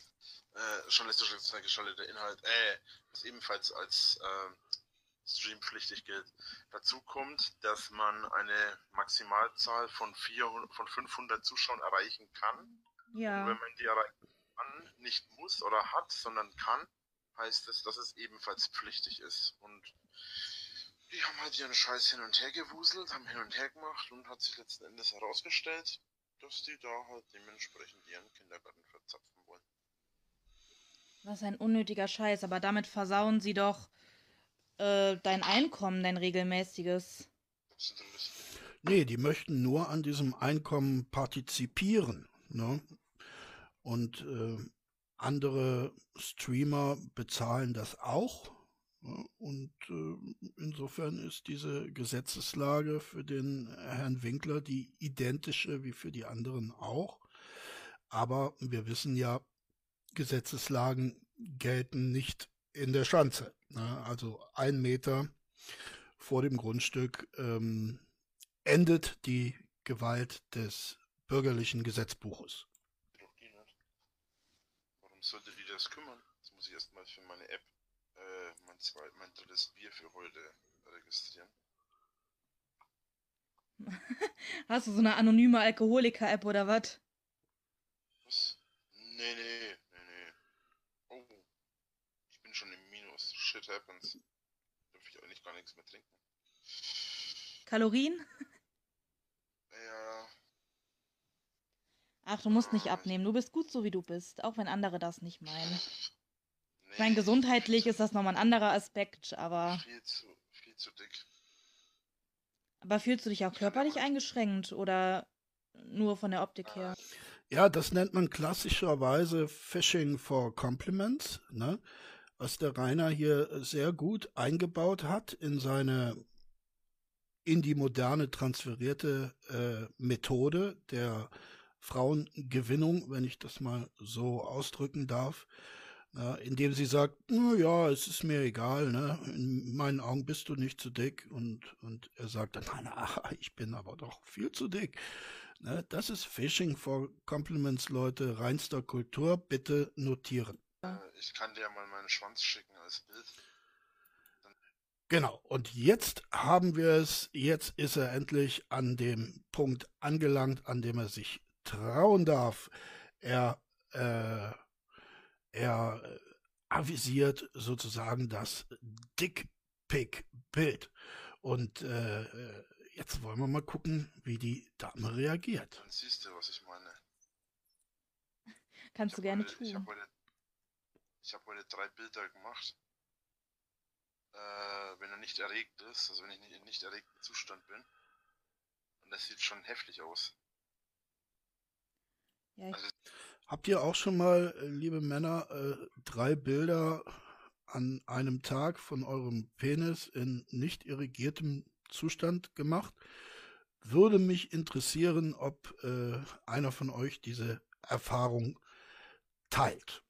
äh, journalistisch gestalteter Inhalt, äh, was ebenfalls als äh, streampflichtig gilt. Dazu kommt, dass man eine Maximalzahl von, 400, von 500 Zuschauern erreichen kann. Und Ja. wenn man die erreichen kann, nicht muss oder hat, sondern kann, heißt es, dass es ebenfalls pflichtig ist. Und die haben halt ihren Scheiß hin und her gewuselt, haben hin und her gemacht und hat sich letzten Endes herausgestellt, dass die da halt dementsprechend ihren Kindergarten verzapfen wollen. Was ein unnötiger Scheiß, aber damit versauen sie doch äh, dein Einkommen, dein regelmäßiges. Nee, die möchten nur an diesem Einkommen partizipieren. Ne? Und äh, andere Streamer bezahlen das auch. Und äh, insofern ist diese Gesetzeslage für den Herrn Winkler die identische wie für die anderen auch. Aber wir wissen ja, Gesetzeslagen gelten nicht in der Schanze. Ne? Also ein Meter vor dem Grundstück ähm, endet die Gewalt des bürgerlichen Gesetzbuches. Warum sollte die das kümmern? Jetzt muss ich erstmal für meine App äh, mein, zweit, mein drittes Bier für heute registrieren. Hast du so eine anonyme Alkoholiker-App oder was? Was? Nee, nee, nee, nee. Oh. Ich bin schon im Minus. Shit happens. Darf ich eigentlich gar nichts mehr trinken. Kalorien? Ja, Ach, du musst nicht abnehmen. Du bist gut so, wie du bist. Auch wenn andere das nicht meinen. Ich meine, gesundheitlich ist das nochmal ein anderer Aspekt, aber. Viel zu, viel zu dick. Aber fühlst du dich auch körperlich eingeschränkt oder nur von der Optik her? Ja, das nennt man klassischerweise Fishing for Compliments, ne? was der Rainer hier sehr gut eingebaut hat in seine in die moderne transferierte äh, Methode der Frauengewinnung, wenn ich das mal so ausdrücken darf, na, indem sie sagt, ja, es ist mir egal, ne? in meinen Augen bist du nicht zu dick und, und er sagt dann, na, ich bin aber doch viel zu dick. Ne? Das ist Fishing for Compliments, Leute, reinster Kultur, bitte notieren. Äh, ich kann dir mal meinen Schwanz schicken als Bild. Genau, und jetzt haben wir es, jetzt ist er endlich an dem Punkt angelangt, an dem er sich trauen darf. Er, äh, er äh, avisiert sozusagen das Dickpick-Bild. Und äh, jetzt wollen wir mal gucken, wie die Dame reagiert. Dann siehst du, was ich meine. Kannst Ich du gerne heute, Ich tun. habe heute, ich hab heute drei Bilder gemacht. Äh, wenn er nicht erregt ist, also wenn ich nicht in nicht erregtem Zustand bin. Und das sieht schon heftig aus. Ja, ich, Habt ihr auch schon mal, äh, liebe Männer, äh, drei Bilder an einem Tag von eurem Penis in nicht irrigiertem Zustand gemacht? Würde mich interessieren, ob äh, einer von euch diese Erfahrung teilt.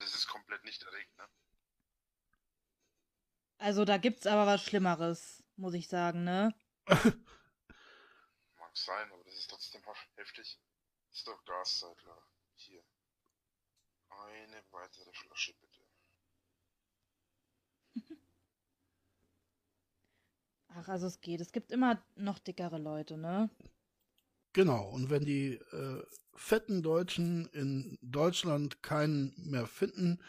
Das ist komplett nicht erregt, ne? also da gibt's aber was Schlimmeres, muss ich sagen, ne? Mag sein, aber das ist trotzdem hef- heftig. Ist doch Gaszeitler. Hier. Eine weitere Flasche bitte. Ach, also es geht. Es gibt immer noch dickere Leute, ne? Genau, und wenn die äh, fetten Deutschen in Deutschland keinen mehr finden,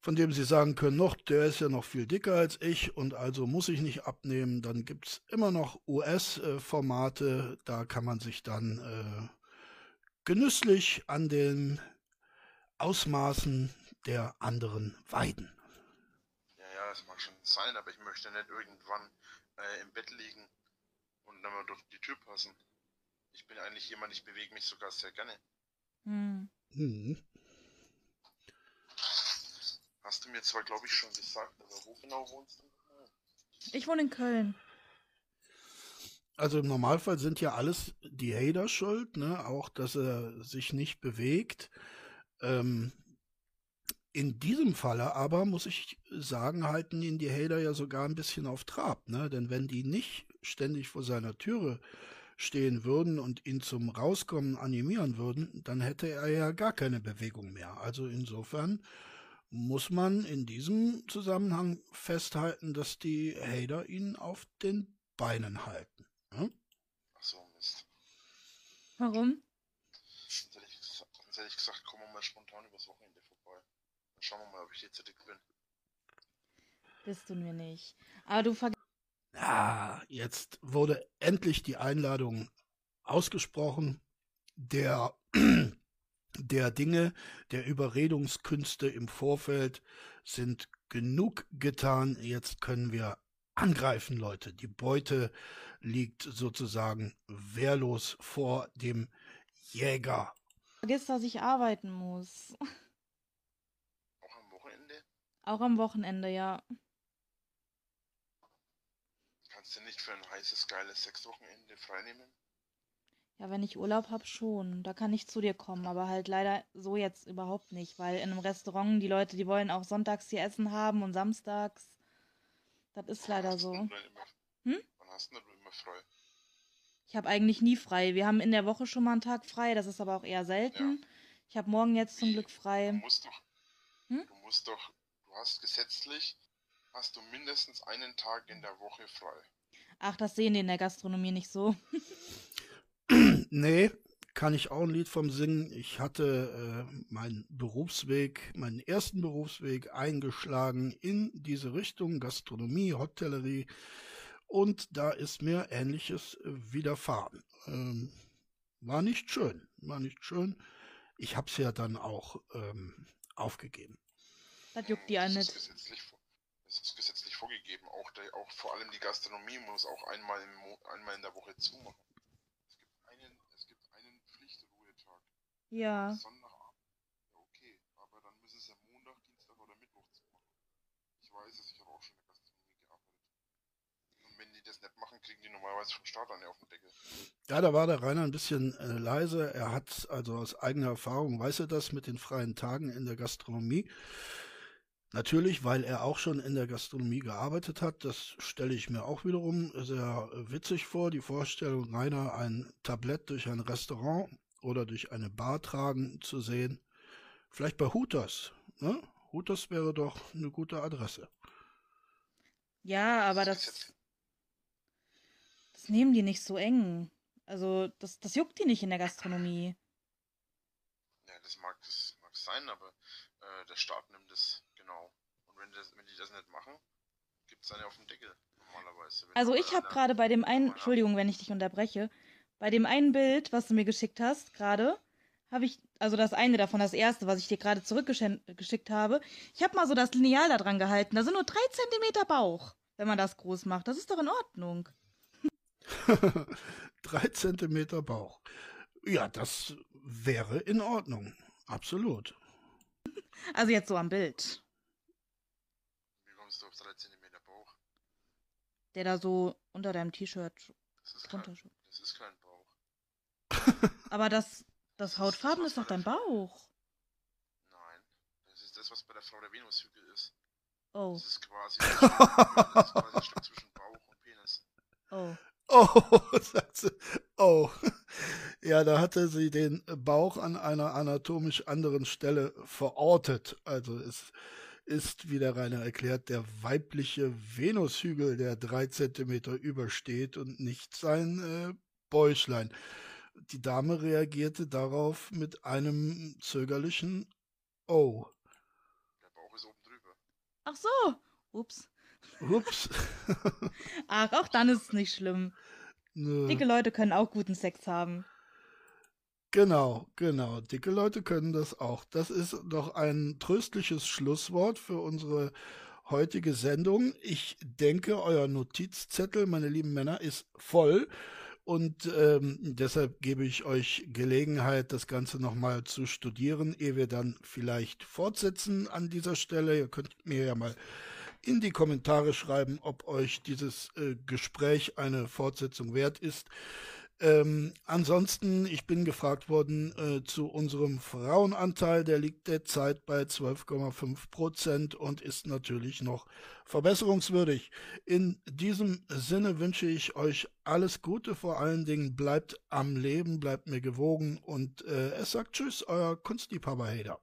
von dem sie sagen können, noch, der ist ja noch viel dicker als ich und also muss ich nicht abnehmen, dann gibt's immer noch US-Formate, da kann man sich dann äh, genüsslich an den Ausmaßen der anderen weiden. Ja, ja, das mag schon sein, aber ich möchte nicht irgendwann äh, im Bett liegen und dann mal durch die Tür passen. Ich bin eigentlich jemand, ich bewege mich sogar sehr gerne. Hm. Hm. Hast du mir zwar, glaube ich, schon gesagt, aber wo genau wohnst du? Ich wohne in Köln. Also im Normalfall sind ja alles die Hater schuld, ne? Auch, dass er sich nicht bewegt. Ähm, in diesem Falle aber, muss ich sagen, halten ihn die Hater ja sogar ein bisschen auf Trab, ne? Denn wenn die nicht ständig vor seiner Türe stehen würden und ihn zum Rauskommen animieren würden, dann hätte er ja gar keine Bewegung mehr. Also insofern muss man in diesem Zusammenhang festhalten, dass die Hater ihn auf den Beinen halten. Ne? Ach so, Mist. Warum? Sonst hätte ich, gesagt, komm mal spontan übers Wochenende vorbei. Dann schauen wir mal, ob ich dir zu dick bin. Bist du mir nicht. Aber du vergisst. Ja, jetzt wurde endlich die Einladung ausgesprochen. Der, der Dinge, der Überredungskünste im Vorfeld sind genug getan. Jetzt können wir angreifen, Leute. Die Beute liegt sozusagen wehrlos vor dem Jäger. Vergiss, dass ich arbeiten muss. Auch am Wochenende? Ja. Kannst du nicht für ein heißes, geiles Sechswochenende freinehmen? Ja, wenn ich Urlaub hab, schon. Da kann ich zu dir kommen, aber halt leider so jetzt überhaupt nicht, weil in einem Restaurant die Leute, die wollen auch sonntags hier Essen haben und samstags. Das ist leider Wann hast so. du immer, Hm? Wann hast du denn immer frei? Ich habe eigentlich nie frei. Wir haben in der Woche schon mal einen Tag frei, das ist aber auch eher selten. Ich habe morgen jetzt zum Glück Du frei. musst doch, Hm? du musst doch, du hast gesetzlich, hast du mindestens einen Tag in der Woche frei. Ach, das sehen die in der Gastronomie nicht so. Nee, kann ich auch ein Lied vom singen. Ich hatte äh, meinen Berufsweg, meinen ersten Berufsweg eingeschlagen in diese Richtung, Gastronomie, Hotellerie. Und da ist mir Ähnliches äh, widerfahren. Ähm, war nicht schön, war nicht schön. Ich hab's ja dann auch ähm, aufgegeben. Das juckt die ja nicht. Ist gesetzlich, das ist gesetzlich vorgegeben. Auch, der, auch vor allem die Gastronomie muss auch einmal, im Mo einmal in der Woche zumachen. Es gibt einen, es gibt einen Pflichtruhetag. Ja. Sonntagabend. Ja, okay. Aber dann müssen sie Montag, Dienstag oder Mittwoch zumachen. Ich weiß es, ich habe auch schon in der Gastronomie gearbeitet. Und wenn die das nicht machen, kriegen die normalerweise vom Staat eine auf den Deckel. Ja, da war der Rainer ein bisschen äh, leise. Er hat also aus eigener Erfahrung, weiß er das mit den freien Tagen in der Gastronomie. Natürlich, weil er auch schon in der Gastronomie gearbeitet hat. Das stelle ich mir auch wiederum sehr witzig vor. Die Vorstellung, Rainer ein Tablett durch ein Restaurant oder durch eine Bar tragen zu sehen. Vielleicht bei Hooters. Ne? Hooters wäre doch eine gute Adresse. Ja, aber das, das nehmen die nicht so eng. Also, das, das juckt die nicht in der Gastronomie. Ja, das mag, das mag sein, aber äh, der Staat nimmt wenn, das, wenn die das nicht machen, gibt es eine auf den Deckel normalerweise. Wenn Also ich habe gerade bei dem einen, Ja. Entschuldigung, wenn ich dich unterbreche, bei dem einen Bild, was du mir geschickt hast, gerade, habe ich, also das eine davon, das erste, was ich dir gerade zurückgeschickt habe, ich habe mal so das Lineal da dran gehalten. Da sind nur drei Zentimeter Bauch, wenn man das groß macht. Das ist doch in Ordnung. Drei Zentimeter Bauch. Ja, das wäre in Ordnung. Absolut. Also jetzt so am Bild. Wie kommst du auf 3 cm Bauch? Der da so unter deinem T-Shirt Das ist, kein, drunter schaut. das ist kein Bauch. Aber das, das Hautfarben ist doch dein Bauch. Nein. Das ist das, was bei der Frau der Venushügel ist. Oh, Das ist quasi, das ist quasi ein Stück zwischen Bauch und Penis. oh. Oh, sagt sie. Oh. Ja, da hatte sie den Bauch an einer anatomisch anderen Stelle verortet. Also es ist, wie der Rainer erklärt, der weibliche Venushügel, der drei Zentimeter übersteht und nicht sein äh, Bäuchlein. Die Dame reagierte darauf mit einem zögerlichen Oh. Der Bauch ist oben drüber. Ach so. Ups. Ups. Ach, auch dann ist es nicht schlimm. Nö. Dicke Leute können auch guten Sex haben. Genau, genau. Dicke Leute können das auch. Das ist doch ein tröstliches Schlusswort für unsere heutige Sendung. Ich denke, euer Notizzettel, meine lieben Männer, ist voll. Und ähm, deshalb gebe ich euch Gelegenheit, das Ganze nochmal zu studieren, ehe wir dann vielleicht fortsetzen an dieser Stelle. Ihr könnt mir ja mal in die Kommentare schreiben, ob euch dieses äh, Gespräch eine Fortsetzung wert ist. Ähm, ansonsten, ich bin gefragt worden äh, zu unserem Frauenanteil, der liegt derzeit bei 12,5 Prozent und ist natürlich noch verbesserungswürdig. In diesem Sinne wünsche ich euch alles Gute, vor allen Dingen bleibt am Leben, bleibt mir gewogen und äh, es sagt Tschüss, euer Kunstliebhaber Hader.